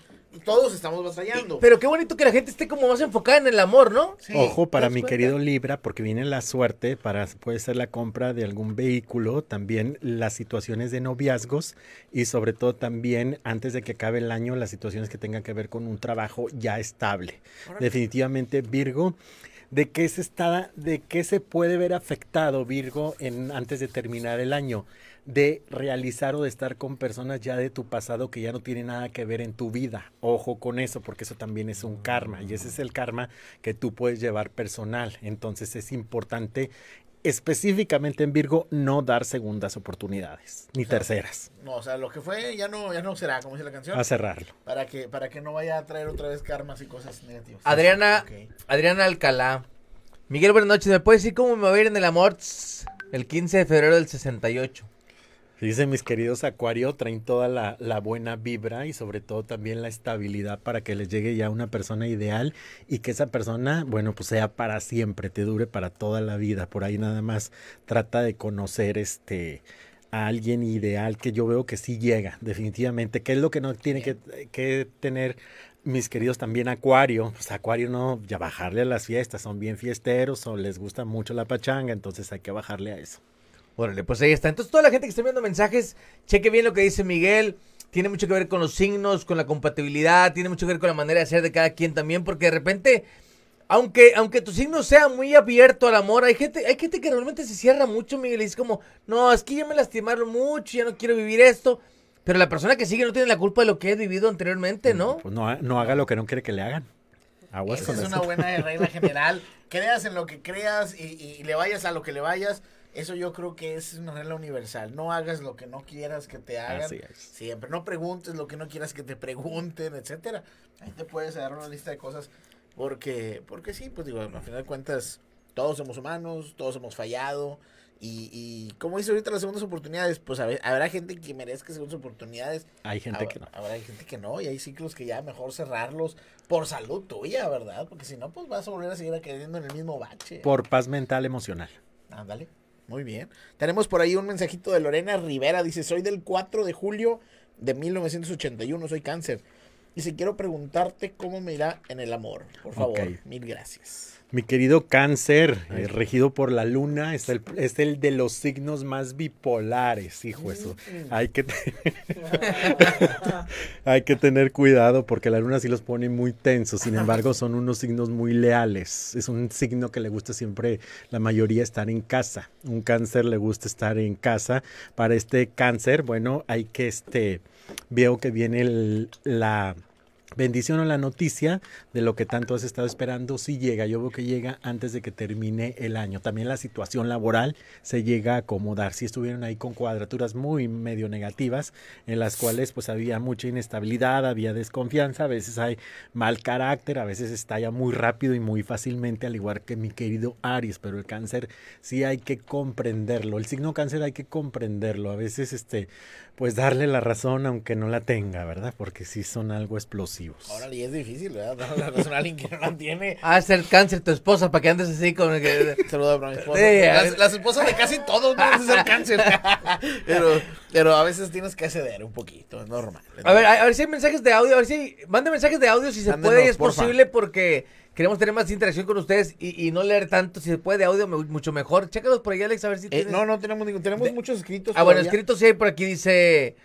todos estamos batallando. Pero qué bonito que la gente esté como más enfocada en el amor, ¿no? Sí, Ojo para ¿te das mi cuenta? querido Libra, porque viene la suerte para puede ser la compra de algún vehículo, también las situaciones de noviazgos y sobre todo también antes de que acabe el año las situaciones que tengan que ver con un trabajo ya estable. Definitivamente Virgo, ¿de qué se está de qué se puede ver afectado Virgo en antes de terminar el año? de realizar o de estar con personas ya de tu pasado que ya no tienen nada que ver en tu vida. Ojo con eso, porque eso también es un karma y ese es el karma que tú puedes llevar personal. Entonces es importante específicamente en Virgo no dar segundas oportunidades ni terceras. No, o sea, lo que fue ya no, ya no será, como dice la canción. A cerrarlo. Para que, para que no vaya a traer otra vez karmas y cosas negativas. Adriana. Adriana Alcalá. Miguel, buenas noches. ¿Me puedes decir cómo me va a ir en el amor? El 15 de febrero del 68. Dice mis queridos Acuario, traen toda la, buena vibra y sobre todo también la estabilidad para que les llegue ya una persona ideal y que esa persona, bueno, pues sea para siempre, te dure para toda la vida. Por ahí nada más trata de conocer este a alguien ideal que yo veo que sí llega, definitivamente. ¿Qué es lo que no tiene que, que tener mis queridos también Acuario? Pues Acuario no, ya bajarle a las fiestas, son bien fiesteros o les gusta mucho la pachanga, entonces hay que bajarle a eso. Órale, pues ahí está. Entonces, toda la gente que está enviando mensajes, cheque bien lo que dice Miguel. Tiene mucho que ver con los signos, con la compatibilidad, tiene mucho que ver con la manera de ser de cada quien también, porque de repente, aunque, aunque tu signo sea muy abierto al amor, hay gente, hay gente que realmente se cierra mucho, Miguel, y es como, no, es que ya me lastimaron mucho, ya no quiero vivir esto. Pero la persona que sigue no tiene la culpa de lo que he vivido anteriormente, ¿no? Pues no, ha- no haga lo que no quiere que le hagan. Aguas Esa con es eso. una buena regla general. Creas en lo que creas y, y le vayas a lo que le vayas. Eso yo creo que es una regla universal. No hagas lo que no quieras que te hagan. Así es. Siempre. No preguntes lo que no quieras que te pregunten, etcétera. Ahí te puedes dar una lista de cosas. Porque, porque sí, pues digo, al final de cuentas, todos somos humanos, todos hemos fallado. Y, y como dice ahorita las segundas oportunidades, pues ver, habrá gente que merezca segundas oportunidades. Hay gente Habrá- que no. Habrá gente que no, y hay ciclos que ya mejor cerrarlos por salud tuya, ¿verdad? Porque si no, pues vas a volver a seguir cayendo en el mismo bache. Por paz mental emocional. Ándale. Muy bien. Tenemos por ahí un mensajito de Lorena Rivera. Dice, soy del 4 de julio de 1981, soy cáncer. Dice, quiero preguntarte cómo me irá en el amor. Por favor, mil gracias. Mi querido cáncer, eh, regido por la luna, es el, es el de los signos más bipolares, hijo eso. Hay que, hay que tener cuidado porque la luna sí los pone muy tensos, sin embargo son unos signos muy leales. Es un signo que le gusta siempre, la mayoría, estar en casa. Un cáncer le gusta estar en casa. Para este cáncer, bueno, hay que, este, veo que viene el- la Bendición a la noticia de lo que tanto has estado esperando, sí llega, yo veo que llega antes de que termine el año. También la situación laboral se llega a acomodar. Si estuvieron ahí con cuadraturas muy medio negativas, en las cuales pues había mucha inestabilidad, había desconfianza, a veces hay mal carácter, a veces estalla muy rápido y muy fácilmente, al igual que mi querido Aries, pero el cáncer sí hay que comprenderlo. El signo cáncer hay que comprenderlo. A veces este pues darle la razón aunque no la tenga, ¿verdad? Porque sí son algo explosivos. Ahora y es difícil, ¿verdad? Darle la razón a alguien que no la tiene. Ah, ser cáncer tu esposa para que andes así con que... Saludos para mi esposa. Sí, a las, esposas de casi todos no es ser cáncer. pero, pero a veces tienes que ceder un poquito, es normal. A ver, a, a ver si hay mensajes de audio, a ver si mande mensajes de audio si se Mándenos, puede y es porfa. posible porque queremos tener más interacción con ustedes y, y no leer tanto, si se puede de audio me- mucho mejor. Chécalos por ahí Alex a ver si Eh, tienes- no, no tenemos ningún, tenemos muchos escritos. Ah, bueno, todavía. escrito sí hay por aquí, dice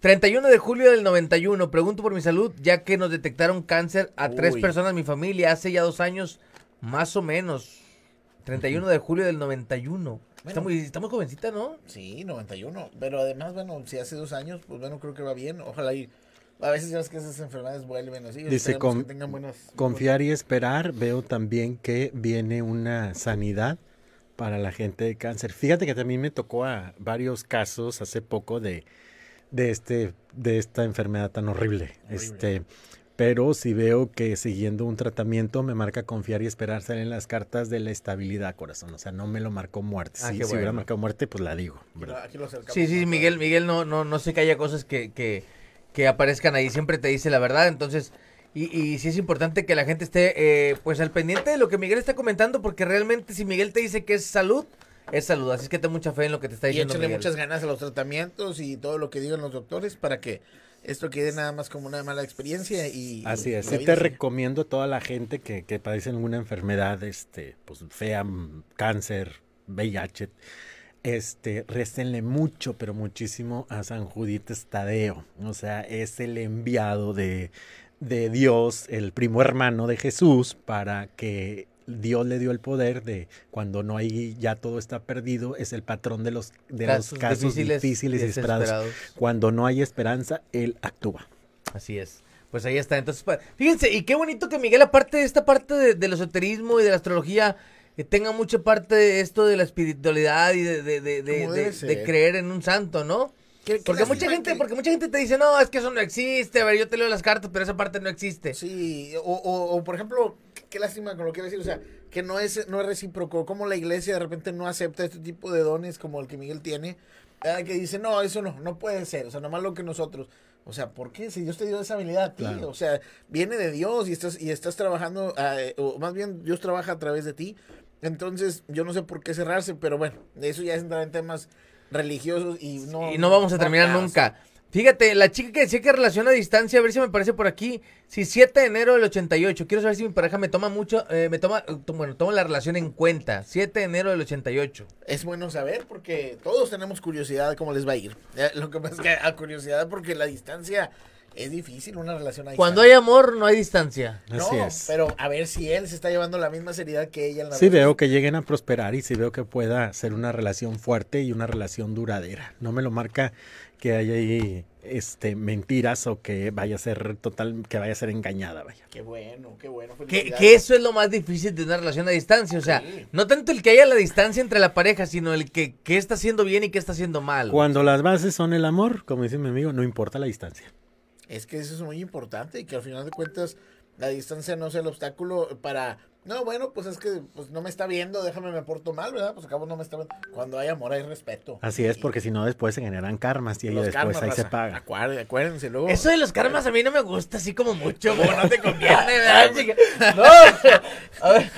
31 de julio del 91, pregunto por mi salud, ya que nos detectaron cáncer a tres personas en mi familia hace ya dos años, más o menos. 31 de julio del 91. Está muy, está muy jovencita, ¿no? Sí, 91. Pero además, bueno, si hace dos años, pues bueno, creo que va bien. Ojalá y. A veces ya ves que esas enfermedades vuelven así. Dice con- que tengan buenas. confiar y esperar. Veo también que viene una sanidad para la gente de cáncer. Fíjate que también me tocó a varios casos hace poco de, de este de esta enfermedad tan horrible. Este, pero si veo que siguiendo un tratamiento me marca confiar y esperar salen las cartas de la estabilidad, corazón. O sea, no me lo marcó muerte. Ah, si, hubiera marcado muerte, pues la digo. Aquí lo acercamos. Sí, sí, Miguel, Miguel no, no, no sé que haya cosas que, que, que aparezcan ahí, siempre te dice la verdad, entonces, y, y sí es importante que la gente esté eh, pues al pendiente de lo que Miguel está comentando, porque realmente si Miguel te dice que es salud, es salud, así es que ten mucha fe en lo que te está Y diciendo échale Miguel. muchas ganas a los tratamientos y todo lo que digan los doctores para que esto quede nada más como una mala experiencia y Así es, y sí te sigue. recomiendo a toda la gente que, que padece alguna enfermedad, este, pues fea, cáncer, VIH, este, réstenle mucho, pero muchísimo a San Juditas Tadeo. O sea, es el enviado de, de Dios, el primo hermano de Jesús, para que Dios le dio el poder de cuando no hay, ya todo está perdido, es el patrón de los, de Casos los casos difíciles difíciles, y y esperados. desesperados. Cuando no hay esperanza, Él actúa. Así es. Pues ahí está. Entonces, fíjense, y qué bonito que Miguel, aparte de esta parte de- del esoterismo y de la astrología, tenga mucha parte de esto de la espiritualidad y de, de, de, creer en un santo, ¿no? Qué- qué Porque mucha gente, que- porque mucha gente te dice, no, es que eso no existe, a ver, yo te leo las cartas, pero esa parte no existe. Sí, o, o, o, por ejemplo, qué- lástima con lo que decir, o sea, que no es, no es recíproco, como la iglesia de repente no acepta este tipo de dones como el que Miguel tiene, eh, que dice, no, eso no, no puede ser, o sea, nomás lo que nosotros. O sea, ¿por qué? Si Dios te dio esa habilidad a ti, Claro. o sea, viene de Dios y estás, y estás trabajando, eh, o más bien Dios trabaja a través de ti. Entonces, yo no sé por qué cerrarse, pero bueno, eso ya es entrar en temas religiosos y no... y no vamos a terminar nunca. Fíjate, la chica que decía que relación a distancia, a ver si me parece por aquí. Si 7 de enero del 88, quiero saber si mi pareja me toma mucho, eh, me toma, eh, bueno, toma la relación en cuenta. 7 de enero del 88. Es bueno saber porque todos tenemos curiosidad de cómo les va a ir. Lo que pasa es que a curiosidad porque la distancia es difícil, una relación a Cuando hay amor, no hay distancia. Así no, es. pero a ver si él se está llevando la misma seriedad que ella en la Sí relación. veo que lleguen a prosperar y sí veo que pueda ser una relación fuerte y una relación duradera. No me lo marca que haya ahí este mentiras o que vaya a ser total, que vaya a ser engañada, vaya. Qué bueno, qué bueno. Que, que eso es lo más difícil de una relación a distancia. O sea, Sí. no tanto el que haya la distancia entre la pareja, sino el que, que está haciendo bien y que está haciendo mal. Cuando las bases son el amor, como dice mi amigo, no importa la distancia. Es que eso es muy importante y que al final de cuentas la distancia no sea el obstáculo para... No, bueno, pues es que pues no me está viendo, déjame me porto mal, ¿verdad? Pues acabo no me está viendo. Cuando hay amor hay respeto. Así es, porque si no después se generan karmas y Los después karmas, ahí se paga. Acuérdense, acuérdense luego. Eso de los karmas a mí no me gusta así como mucho, como no te conviene, ¿verdad, chica? No, a ver.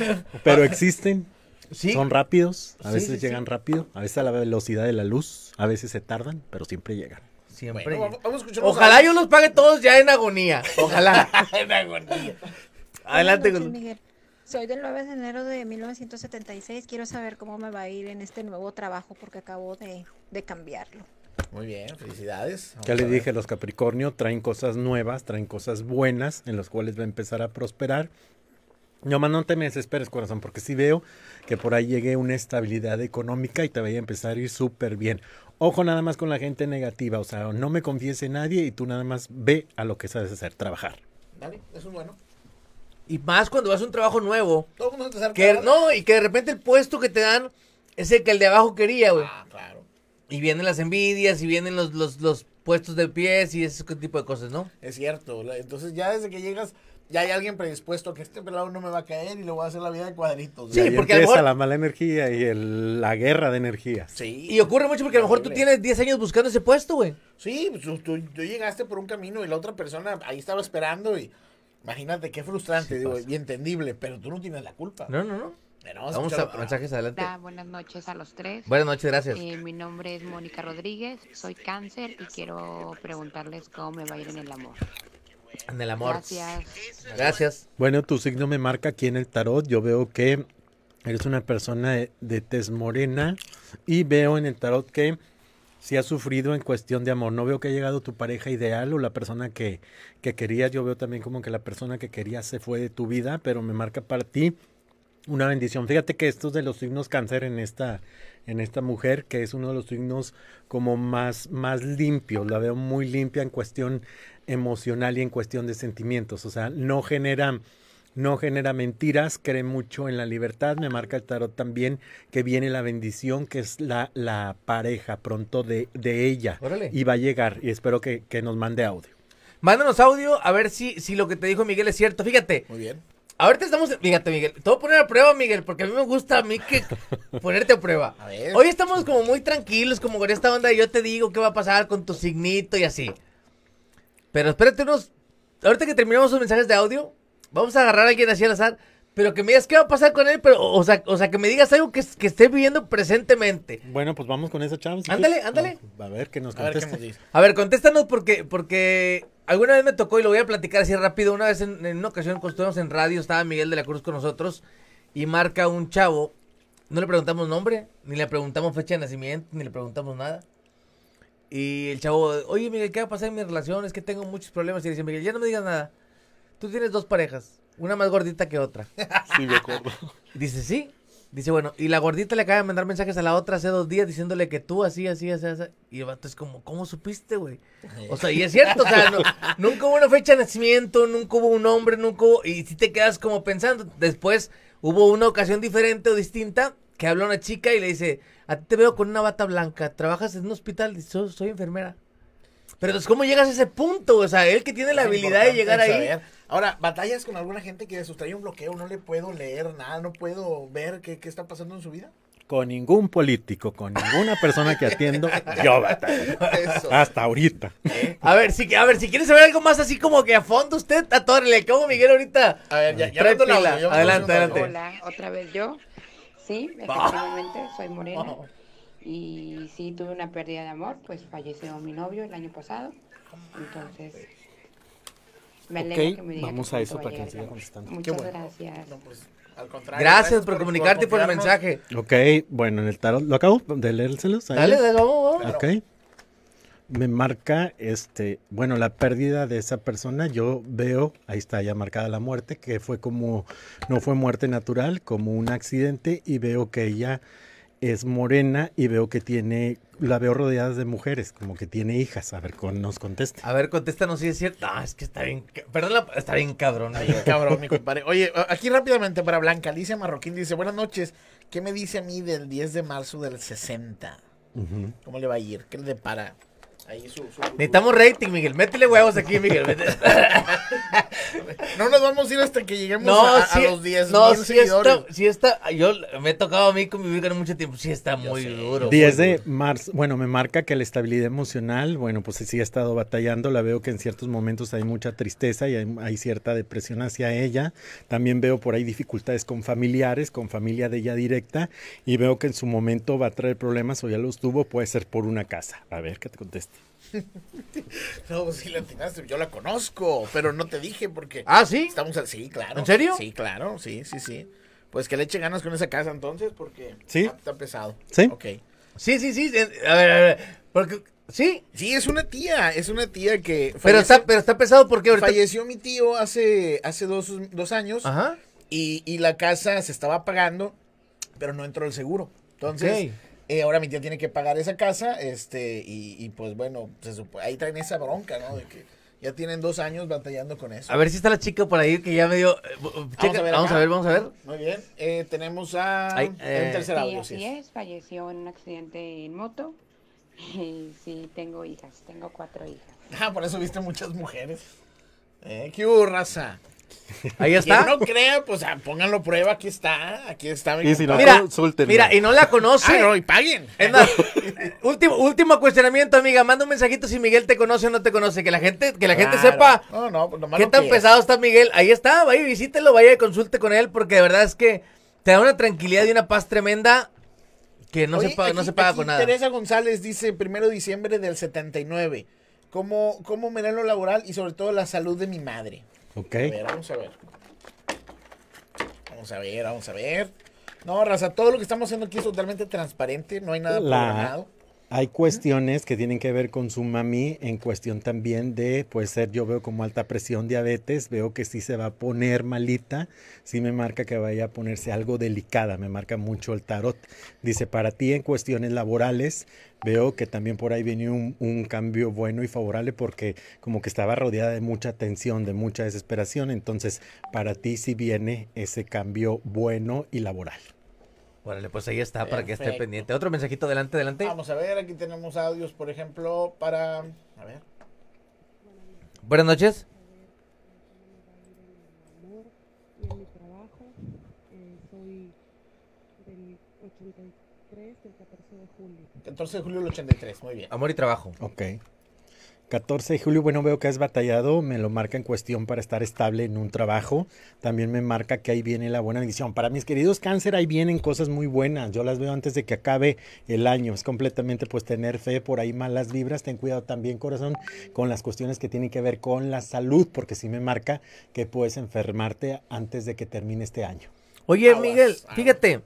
Pero existen, Sí. son rápidos, a Sí, veces sí, sí. llegan rápido, a veces a la velocidad de la luz, a veces se tardan, pero siempre llegan. Siempre. Bueno, vamos, vamos a escuchar unos Ojalá yo los pague todos ya en agonía. Ojalá. en agonía. Adelante Buenas noches, con... Miguel. Soy del 9 de enero de 1976. Quiero saber cómo me va a ir en este nuevo trabajo porque acabo de, de cambiarlo. Muy bien, felicidades. Vamos Ya le dije, los Capricornio traen cosas nuevas, traen cosas buenas en las cuales va a empezar a prosperar. No, más no te me desesperes, corazón, porque sí veo que por ahí llegue una estabilidad económica y te vaya a empezar a ir súper bien. Ojo nada más con la gente negativa, o sea, no me confíes en nadie y tú nada más ve a lo que sabes hacer, trabajar. Dale, eso es bueno. Y más cuando vas a un trabajo nuevo. Todo el mundo te Que, no, y que de repente el puesto que te dan es el que el de abajo quería, güey. Ah, claro. Y vienen las envidias, y vienen los, los, los puestos de pies y ese tipo de cosas, ¿no? Es cierto. Entonces ya desde que llegas, ya hay alguien predispuesto a que este pelado no me va a caer y le voy a hacer la vida de cuadritos. Sí, porque a empieza mejor- la mala energía y el- la guerra de energías. Sí. Y ocurre mucho porque a lo mejor tú tienes 10 años buscando ese puesto, güey. Sí, pues, tú, tú- tú llegaste por un camino y la otra persona ahí estaba esperando y imagínate qué frustrante, digo, y entendible, pero tú no tienes la culpa. No, no, no. Vamos a otro. mensajes adelante. Hola, buenas noches a los tres. Buenas noches, gracias. Eh, mi nombre es Mónica Rodríguez, soy cáncer y quiero preguntarles cómo me va a ir en el amor. En el amor. Gracias. Gracias. Bueno, tu signo me marca aquí en el tarot. Yo veo que eres una persona de, de tez morena y veo en el tarot que si has sufrido en cuestión de amor. No veo que ha llegado tu pareja ideal o la persona que, que querías. Yo veo también como que la persona que querías se fue de tu vida, pero me marca para ti una bendición. Fíjate que estos de los signos cáncer en esta, en esta mujer, que es uno de los signos como más, más limpios, la veo muy limpia en cuestión emocional y en cuestión de sentimientos. O sea, no genera, no genera mentiras, cree mucho en la libertad. Me marca el tarot también que viene la bendición, que es la, la pareja pronto de, de ella. Órale. Y va a llegar y espero que, que nos mande audio. Mándanos audio a ver si, si lo que te dijo Miguel es cierto. Fíjate. Muy bien. Ahorita estamos. Fíjate, Miguel. Te voy a poner a prueba, Miguel, porque a mí me gusta a mí que ponerte a prueba. A ver. Hoy estamos como muy tranquilos, como con esta onda de yo te digo qué va a pasar con tu signito y así. Pero espérate unos. Ahorita que terminemos los mensajes de audio, vamos a agarrar a alguien así al azar. Pero que me digas qué va a pasar con él, pero, o sea, o sea que me digas algo que, que esté viviendo presentemente. Bueno, pues vamos con esa chava. si Ándale, quieres. ándale. A ver que nos A ver qué conteste. nos dice. A ver, contéstanos porque, porque alguna vez me tocó y lo voy a platicar así rápido. Una vez en, en una ocasión cuando estuvimos en radio, estaba Miguel de la Cruz con nosotros y marca un chavo. No le preguntamos nombre, ni le preguntamos fecha de nacimiento, ni le preguntamos nada. Y el chavo, oye Miguel, ¿qué va a pasar en mi relación? Es que tengo muchos problemas. Y dice Miguel, ya no me digas nada. Tú tienes dos parejas, una más gordita que otra. Sí, me acuerdo. Dice, sí. Dice, bueno, y la gordita le acaba de mandar mensajes a la otra hace dos días diciéndole que tú así, así, así, así. Y el vato es como, ¿cómo supiste, güey? O sea, y es cierto, o sea, no- nunca hubo una fecha de nacimiento, nunca hubo un nombre, nunca hubo... Y si te quedas como pensando. Después hubo una ocasión diferente o distinta que habla una chica y le dice, a ti te veo con una bata blanca, trabajas en un hospital, soy enfermera. Pero entonces, ¿cómo llegas a ese punto? O sea, él que tiene la Es habilidad de llegar ahí... saber. Ahora, batallas con alguna gente que sustrae un bloqueo, no le puedo leer nada, no puedo ver qué, qué está pasando en su vida. Con ningún político, con ninguna persona que atiendo, yo batallo. Eso. Hasta ahorita. A ver, si, a ver, si quieres saber algo más así como que a fondo usted, atórele, como Miguel ahorita. A ver, ya, ya pila. yo Adelante, adelante. Hola, otra vez yo. Sí, efectivamente, soy morena. Y sí, tuve una pérdida de amor, pues falleció mi novio el año pasado. Entonces, me alegra Ok, que me digan vamos que a eso para que siga contestando. Muchas bueno. gracias. No, pues, al contrario, Gracias por comunicarte y por el mensaje. Ok, bueno, en el tarot, ¿lo acabo de leérselos? ahí? Dale, dale, vamos, vamos. Ok. Me marca, este, bueno, la pérdida de esa persona, yo veo, ahí está ya marcada la muerte, que fue como, no fue muerte natural, como un accidente, y veo que ella es morena y veo que tiene, la veo rodeada de mujeres, como que tiene hijas, a ver, con, nos conteste. A ver, contéstanos si es cierto. No, es que está bien. Perdón, la- está bien cabrón. Ay, cabrón, mi compadre. Oye, aquí rápidamente para Blanca, Alicia Marroquín dice, buenas noches, ¿qué me dice a mí del 10 de marzo del 60? Ujú. ¿Cómo le va a ir? ¿Qué le depara? Ahí su, su- Necesitamos rating, Miguel. Métele huevos aquí, Miguel. Métele- No nos vamos a ir hasta que lleguemos No, a, los 10 no, mil sí seguidores. está, sí está. Yo me he tocado a mí convivir con mucho tiempo. Sí está muy sé, duro. 10 muy de duro. marzo, bueno, me marca que la estabilidad emocional, bueno, pues sí ha estado batallando, la veo que en ciertos momentos hay mucha tristeza y hay, hay cierta depresión hacia ella. También veo por ahí dificultades con familiares, con familia de ella directa, y veo que en su momento va a traer problemas o ya los tuvo, puede ser por una casa. A ver, que te conteste. No, sí la atinaste, yo la conozco, pero no te dije porque... Ah, ¿sí? Estamos sí, claro. ¿En serio? Sí, claro, sí, sí, sí. Pues que le eche ganas con esa casa entonces porque Sí. está, está pesado. ¿Sí? Ok. Sí, sí, sí. eh, A ver, a ver. Porque, sí. Sí, es una tía, es una tía que... Pero está, pero está pesado porque ahorita. Falleció mi tío hace, hace dos, dos años Ajá. y, y la casa se estaba pagando, pero no entró el seguro. Entonces. Eh, ahora mi tía tiene que pagar esa casa, este, y, y pues bueno, se supo- ahí traen esa bronca, ¿no? De que Ya tienen dos años batallando con eso. A ver si está la chica por ahí que ya me dio. eh, checa- Vamos a ver, vamos a ver. Muy bien. Eh, tenemos a. Ay, el eh, tercer Sí, audio. así sí es. es, falleció en un accidente en moto. Y sí, tengo hijas, tengo cuatro hijas. Ah, por eso viste muchas mujeres. Eh, ¿Qué hubo, raza? Ahí está. Quien no crea, pues ah, pónganlo a prueba. Aquí está. Aquí está. mi Y si no. Mira, mira, y no la conoce. Ah, no, y paguen. Es más, último, último cuestionamiento, amiga. Manda un mensajito si Miguel te conoce o no te conoce. Que la gente, que la gente sepa No, no, pues qué tan que es. pesado está Miguel. Ahí está, vaya y visítelo, vaya y consulte con él, porque de verdad es que te da una tranquilidad y una paz tremenda que no, Oye, se, paga, no se paga con nada. Teresa González dice, primero de diciembre del 79. ¿Cómo, cómo me da lo laboral y sobre todo la salud de mi madre? Ok. A ver, vamos a ver. Vamos a ver, vamos a ver. No, raza, todo lo que estamos haciendo aquí es totalmente transparente, no hay nada La- programado. Hay cuestiones que tienen que ver con su mami en cuestión también de, puede ser, yo veo como alta presión, diabetes, veo que sí se va a poner malita, sí me marca que vaya a ponerse algo delicada, me marca mucho el tarot. Dice, para ti en cuestiones laborales, veo que también por ahí viene un, un cambio bueno y favorable porque como que estaba rodeada de mucha tensión, de mucha desesperación, entonces para ti sí viene ese cambio bueno y laboral. Órale, pues ahí está, para que esté Perfecto. pendiente. Otro mensajito, adelante, adelante. Vamos a ver, aquí tenemos audios, por ejemplo, para... A ver. Buenas noches. en mi trabajo. Eh, soy del 83, del 14 de julio. 14 de julio del 83, muy bien. Amor y trabajo. Ok. 14 de julio, bueno, veo que has batallado, me lo marca en cuestión para estar estable en un trabajo. También me marca que ahí viene la buena bendición. Para mis queridos cáncer, ahí vienen cosas muy buenas. Yo las veo antes de que acabe el año. Es completamente pues tener fe, por ahí malas vibras. Ten cuidado también, corazón, con las cuestiones que tienen que ver con la salud, porque sí me marca que puedes enfermarte antes de que termine este año. Oye, Aguas, Miguel, fíjate,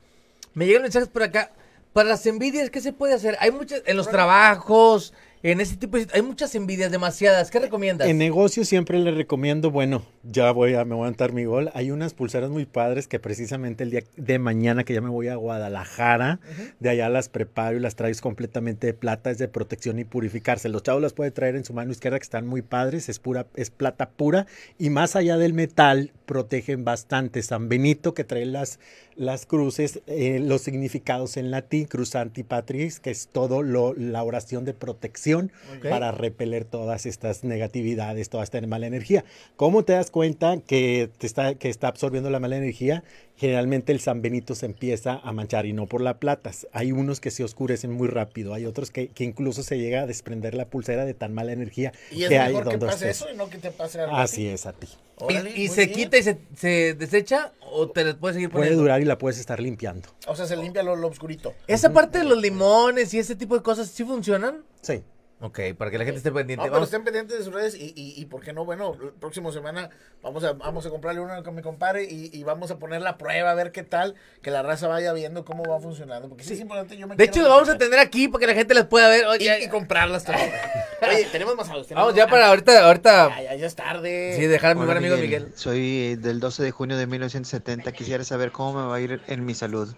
me llegan mensajes por acá. Para las envidias, ¿qué se puede hacer? Hay muchas, en los trabajos, en ese tipo de... Hay muchas envidias, demasiadas. ¿Qué recomiendas? En negocio siempre le recomiendo, bueno, ya voy a, me voy a dar mi gol. Hay unas pulseras muy padres que precisamente el día de mañana que ya me voy a Guadalajara, de allá las preparo y las traigo completamente de plata, es de protección y purificarse. Los chavos las pueden traer en su mano izquierda que están muy padres, es pura, es plata pura y más allá del metal protegen bastante. San Benito que trae las, las cruces, eh, los significados en latín, cruz antipatris, que es todo lo, la oración de protección para repeler todas estas negatividades, toda esta mala energía. ¿Cómo te das cuenta que, te está, que está absorbiendo la mala energía? Generalmente el San Benito se empieza a manchar y no por la plata. Hay unos que se oscurecen muy rápido, hay otros que, que incluso se llega a desprender la pulsera de tan mala energía Y es que hay mejor que donde pase estés. eso y no que te pase algo Así es a ti. ¿Y, Órale, y muy se bien. quita y se, se desecha o te las puedes seguir Puede poniendo? durar y la puedes estar limpiando. O sea, se limpia lo, lo oscurito. Esa parte de los limones y ese tipo de cosas, ¿sí funcionan? Sí. Ok, para que la gente esté pendiente. No, pero estén pendientes de sus redes y, y, y por qué no, bueno, la próxima semana vamos a, vamos a comprarle una con mi compadre y, y vamos a poner la prueba a ver qué tal, que la raza vaya viendo cómo va funcionando. Porque sí, es importante, yo me De hecho, lo vamos a tener aquí para que la gente las pueda ver. y, Oye, y comprarlas también. Oye, tenemos más audios. tenemos vamos ya para ahorita, ahorita. Ya, ya, ya es tarde. Sí, dejar a mi buen amigo Miguel. Soy del 12 de junio de 1970. Quisiera saber cómo me va a ir en mi salud.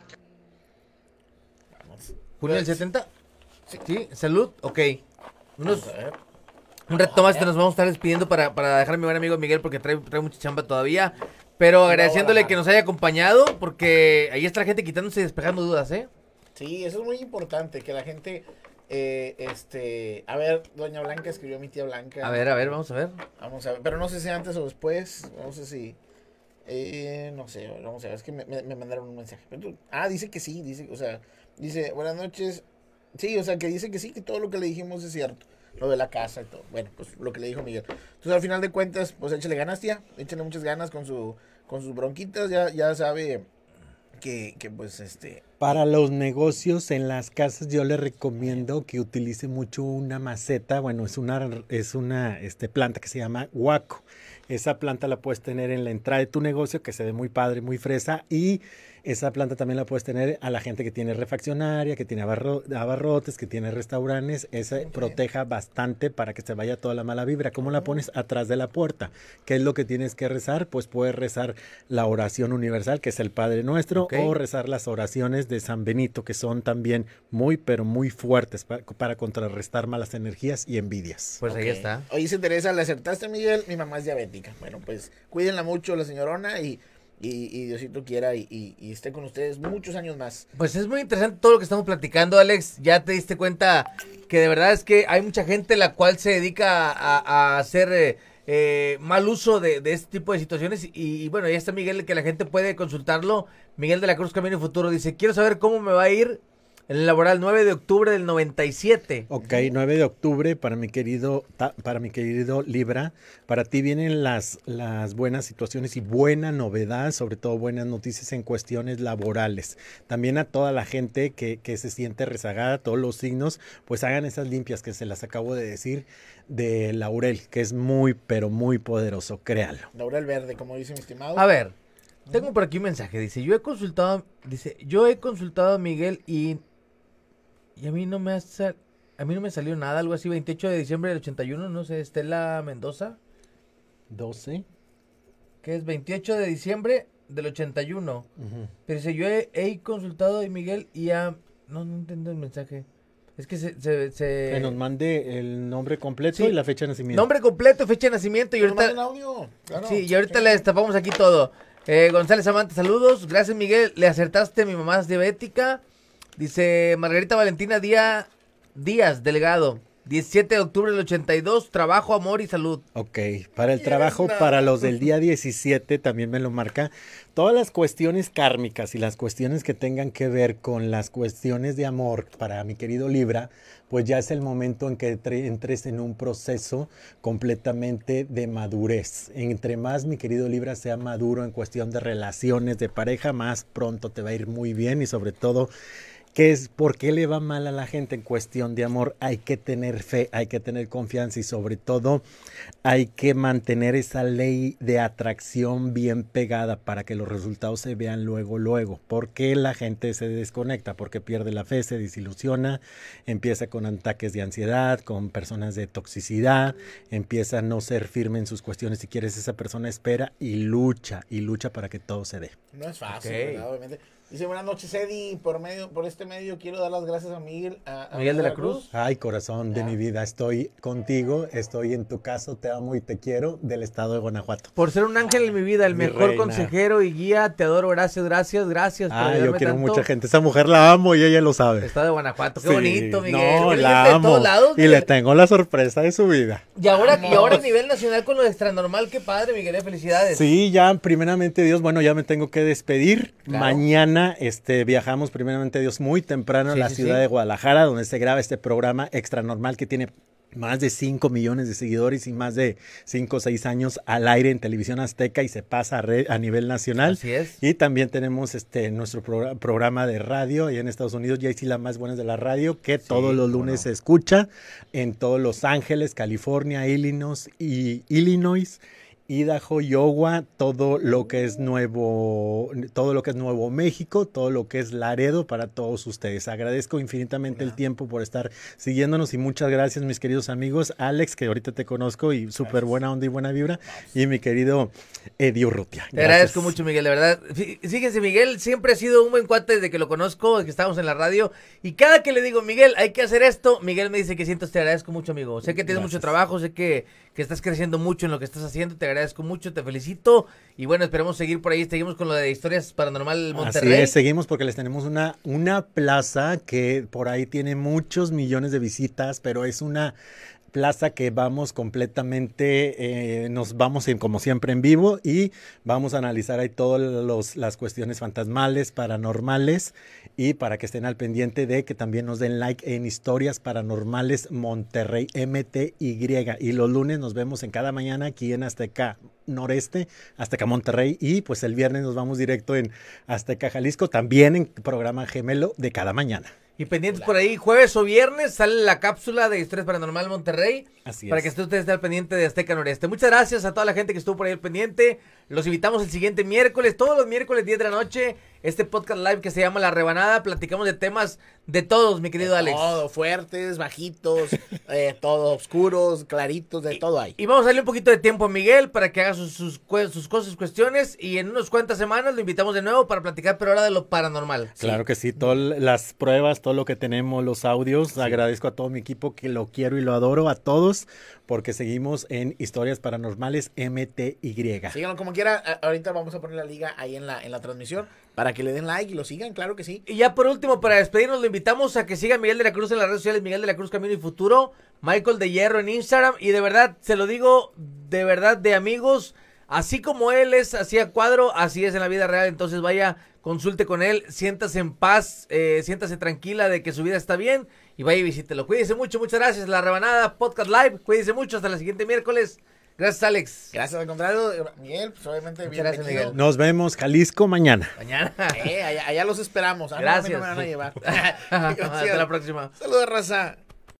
¿Junio del 70? Sí. salud, ok. Unos, a un reto más te nos vamos a estar despidiendo para, para dejar a mi buen amigo Miguel porque trae, trae mucha chamba todavía. Pero agradeciéndole que nos haya acompañado porque ahí está la gente quitándose y despejando dudas, ¿eh? Sí, eso es muy importante, que la gente, eh, este, a ver, doña Blanca escribió mi tía Blanca. A ver, a ver, vamos a ver. Vamos a ver, pero no sé si antes o después, no sé si, eh, no sé, vamos a ver, es que me, me- mandaron un mensaje. Ah, dice que sí, dice, o sea, dice, buenas noches, sí, o sea, que dice que sí, que todo lo que le dijimos es cierto, lo de la casa y todo, bueno, pues lo que le dijo Miguel. Entonces, al final de cuentas, pues échale ganas, tía, échale muchas ganas con su, con sus bronquitas, ya, ya sabe que, que pues, este, Para los negocios en las casas yo le recomiendo que utilice mucho una maceta, bueno, es una, es una este, planta que se llama guaco. Esa planta la puedes tener en la entrada de tu negocio que se ve muy padre, muy fresa y Esa planta también la puedes tener a la gente que tiene refaccionaria, que tiene abarro- abarrotes, que tiene restaurantes. Esa proteja bastante para que se vaya toda la mala vibra. ¿Cómo la pones? Atrás de la puerta. ¿Qué es lo que tienes que rezar? Pues puedes rezar la oración universal, que es el Padre Nuestro, o rezar las oraciones de San Benito, que son también muy, pero muy fuertes pa- para, contrarrestar malas energías y envidias. Pues ahí está. Oye, se Teresa, le acertaste, Miguel. Mi mamá es diabética. Bueno, pues cuídenla mucho, la señorona, y, y, y Diosito quiera y, y- y esté con ustedes muchos años más. Pues es muy interesante todo lo que estamos platicando, Alex. Ya te diste cuenta que de verdad es que hay mucha gente la cual se dedica a, a hacer eh, eh, mal uso de, este tipo de situaciones. Y, bueno, ya está Miguel, que la gente puede consultarlo. Miguel de la Cruz Camino Futuro dice, quiero saber cómo me va a ir en el laboral 9 de octubre del 97. Ok, 9 de octubre para mi querido para mi querido Libra, para ti vienen las las buenas situaciones y buena novedad, sobre todo buenas noticias en cuestiones laborales. También a toda la gente que, que se siente rezagada, todos los signos, pues hagan esas limpias que se las acabo de decir de Laurel, que es muy pero muy poderoso, créalo. Laurel Verde, como dice mi estimado. A ver, tengo por aquí un mensaje. Dice, yo he consultado, dice, yo he consultado a Miguel y, y a mí no me ha sal- a mí no me salió nada, algo así, 28 de diciembre del 81, no sé, Estela Mendoza, 12. que es 28 de diciembre del 81. Pero dice, yo he, he consultado a Miguel y a... No, no entiendo el mensaje. Es que se... se, se- Que nos mande el nombre completo Sí. y la fecha de nacimiento. Nombre completo, fecha de nacimiento y ahorita... audio, claro. Sí, y ahorita le destapamos aquí todo. Eh, González Amante, saludos. Gracias, Miguel. Le acertaste, mi mamá es diabética. Dice Margarita Valentina Díaz, Díaz Delgado. 17 de octubre del 82. Trabajo, amor y salud. Ok, para el trabajo, para los del día 17 también me lo marca. Todas las cuestiones kármicas y las cuestiones que tengan que ver con las cuestiones de amor para mi querido Libra, pues ya es el momento en que entre- entres en un proceso completamente de madurez. Entre más mi querido Libra sea maduro en cuestión de relaciones de pareja, más pronto te va a ir muy bien y sobre todo ¿Qué es por qué le va mal a la gente en cuestión de amor? Hay que tener fe, hay que tener confianza y sobre todo hay que mantener esa ley de atracción bien pegada para que los resultados se vean luego, luego. ¿Por qué la gente se desconecta? Porque pierde la fe, se desilusiona, empieza con ataques de ansiedad, con personas de toxicidad, empieza a no ser firme en sus cuestiones. Si quieres, esa persona espera y lucha, y lucha para que todo se dé. No es fácil. Obviamente. Dice, buenas noches, Eddie. Por medio, por este medio quiero dar las gracias a Miguel. A, a Miguel de la Cruz. Ay, corazón de mi vida, estoy contigo, estoy en tu caso, te amo y te quiero, del estado de Guanajuato. Por ser un ángel en mi vida, el Mi mejor reina. consejero y guía. Te adoro, gracias, gracias, gracias. por Ah, yo quiero tanto. mucha gente. Esa mujer la amo y ella lo sabe. Estado de Guanajuato. Qué Sí, bonito, Miguel. No, Viene la amo. todos lados, y Miguel. le tengo la sorpresa de su vida. Y ahora, y ahora a nivel nacional con lo de extranormal, qué padre, Miguel, felicidades. Sí, ya primeramente Dios, bueno, ya me tengo que despedir. Claro. Mañana este viajamos primeramente Dios muy temprano a la sí, ciudad sí. de Guadalajara, donde se graba este programa Extra Normal que tiene más de 5 millones de seguidores y más de 5 o 6 años al aire en televisión azteca y se pasa a, red- a nivel nacional. Así es. Y también tenemos este nuestro progra- programa de radio ahí en Estados Unidos, ya sí la más buena de la radio, que todos los lunes se escucha en todos Los Ángeles, California, Illinois y Illinois. Idaho, Iowa, todo lo que es nuevo, todo lo que es Nuevo México, todo lo que es Laredo para todos ustedes. Agradezco infinitamente el tiempo por estar siguiéndonos y muchas gracias mis queridos amigos, Alex, que ahorita te conozco y súper buena onda y buena vibra, y mi querido Eddie Urrutia. Te agradezco mucho, Miguel, de verdad. Fí- Fíjense, Miguel siempre ha sido un buen cuate desde que lo conozco, desde que estábamos en la radio. Y cada que le digo, Miguel, hay que hacer esto, Miguel me dice que siento, te agradezco mucho, amigo. Sé que tienes mucho Gracias. trabajo, sé que, que estás creciendo mucho en lo que estás haciendo, te agradezco mucho, te felicito. Y bueno, esperemos seguir por ahí, seguimos con lo de historias paranormal Monterrey. Así es, seguimos porque les tenemos una, una plaza que por ahí tiene muchos millones de visitas, pero es una plaza que vamos completamente, eh, nos vamos en, como siempre en vivo y vamos a analizar ahí todas las cuestiones fantasmales, paranormales y para que estén al pendiente de que también nos den like en Historias Paranormales Monterrey MTY y los lunes nos vemos en cada mañana aquí en Azteca Noreste, Azteca Monterrey y pues el viernes nos vamos directo en Azteca Jalisco, también en programa gemelo de cada mañana. Y pendientes por ahí, jueves o viernes sale la cápsula de Historias Paranormal Monterrey. Así para es. que esté usted esté al pendiente de Azteca Noreste. Muchas gracias a toda la gente que estuvo por ahí al pendiente. Los invitamos el siguiente miércoles, todos los miércoles 10 de la noche, este podcast live que se llama La Rebanada. Platicamos de temas de todos, mi querido Alex. Todo, fuertes, bajitos, eh, todo oscuros, claritos, de todo hay. Y vamos a darle un poquito de tiempo a Miguel para que haga sus, sus, cue- sus cosas, cuestiones. Y en unas cuantas semanas lo invitamos de nuevo para platicar, pero ahora de lo paranormal. Claro que sí, todas las pruebas, todo lo que tenemos, los audios. Agradezco a todo mi equipo que lo quiero y lo adoro a todos porque seguimos en Historias Paranormales MTY. Síganlo como quiera. Ahorita vamos a poner la liga ahí en la, en la transmisión para que le den like y lo sigan, claro que sí. Y ya por último, para despedirnos, lo invitamos a que siga Miguel de la Cruz en las redes sociales, Miguel de la Cruz Camino y Futuro, Michael de Hierro en Instagram. Y de verdad, se lo digo, de verdad, de amigos, así como él es así a cuadro, así es en la vida real. Entonces vaya, consulte con él, siéntase en paz, eh, siéntase tranquila de que su vida está bien y vaya y visítelo. Cuídese mucho, muchas gracias. La Rebanada Podcast Live, cuídese mucho, hasta la siguiente miércoles. Gracias, Alex. Gracias, al contrario, Miguel, pues obviamente Muchas gracias, bienvenido. Miguel. Nos vemos, Jalisco, mañana. Mañana. Eh, allá, allá los esperamos. Mí Gracias. no me van a llevar. Hasta la próxima. Saludos, raza.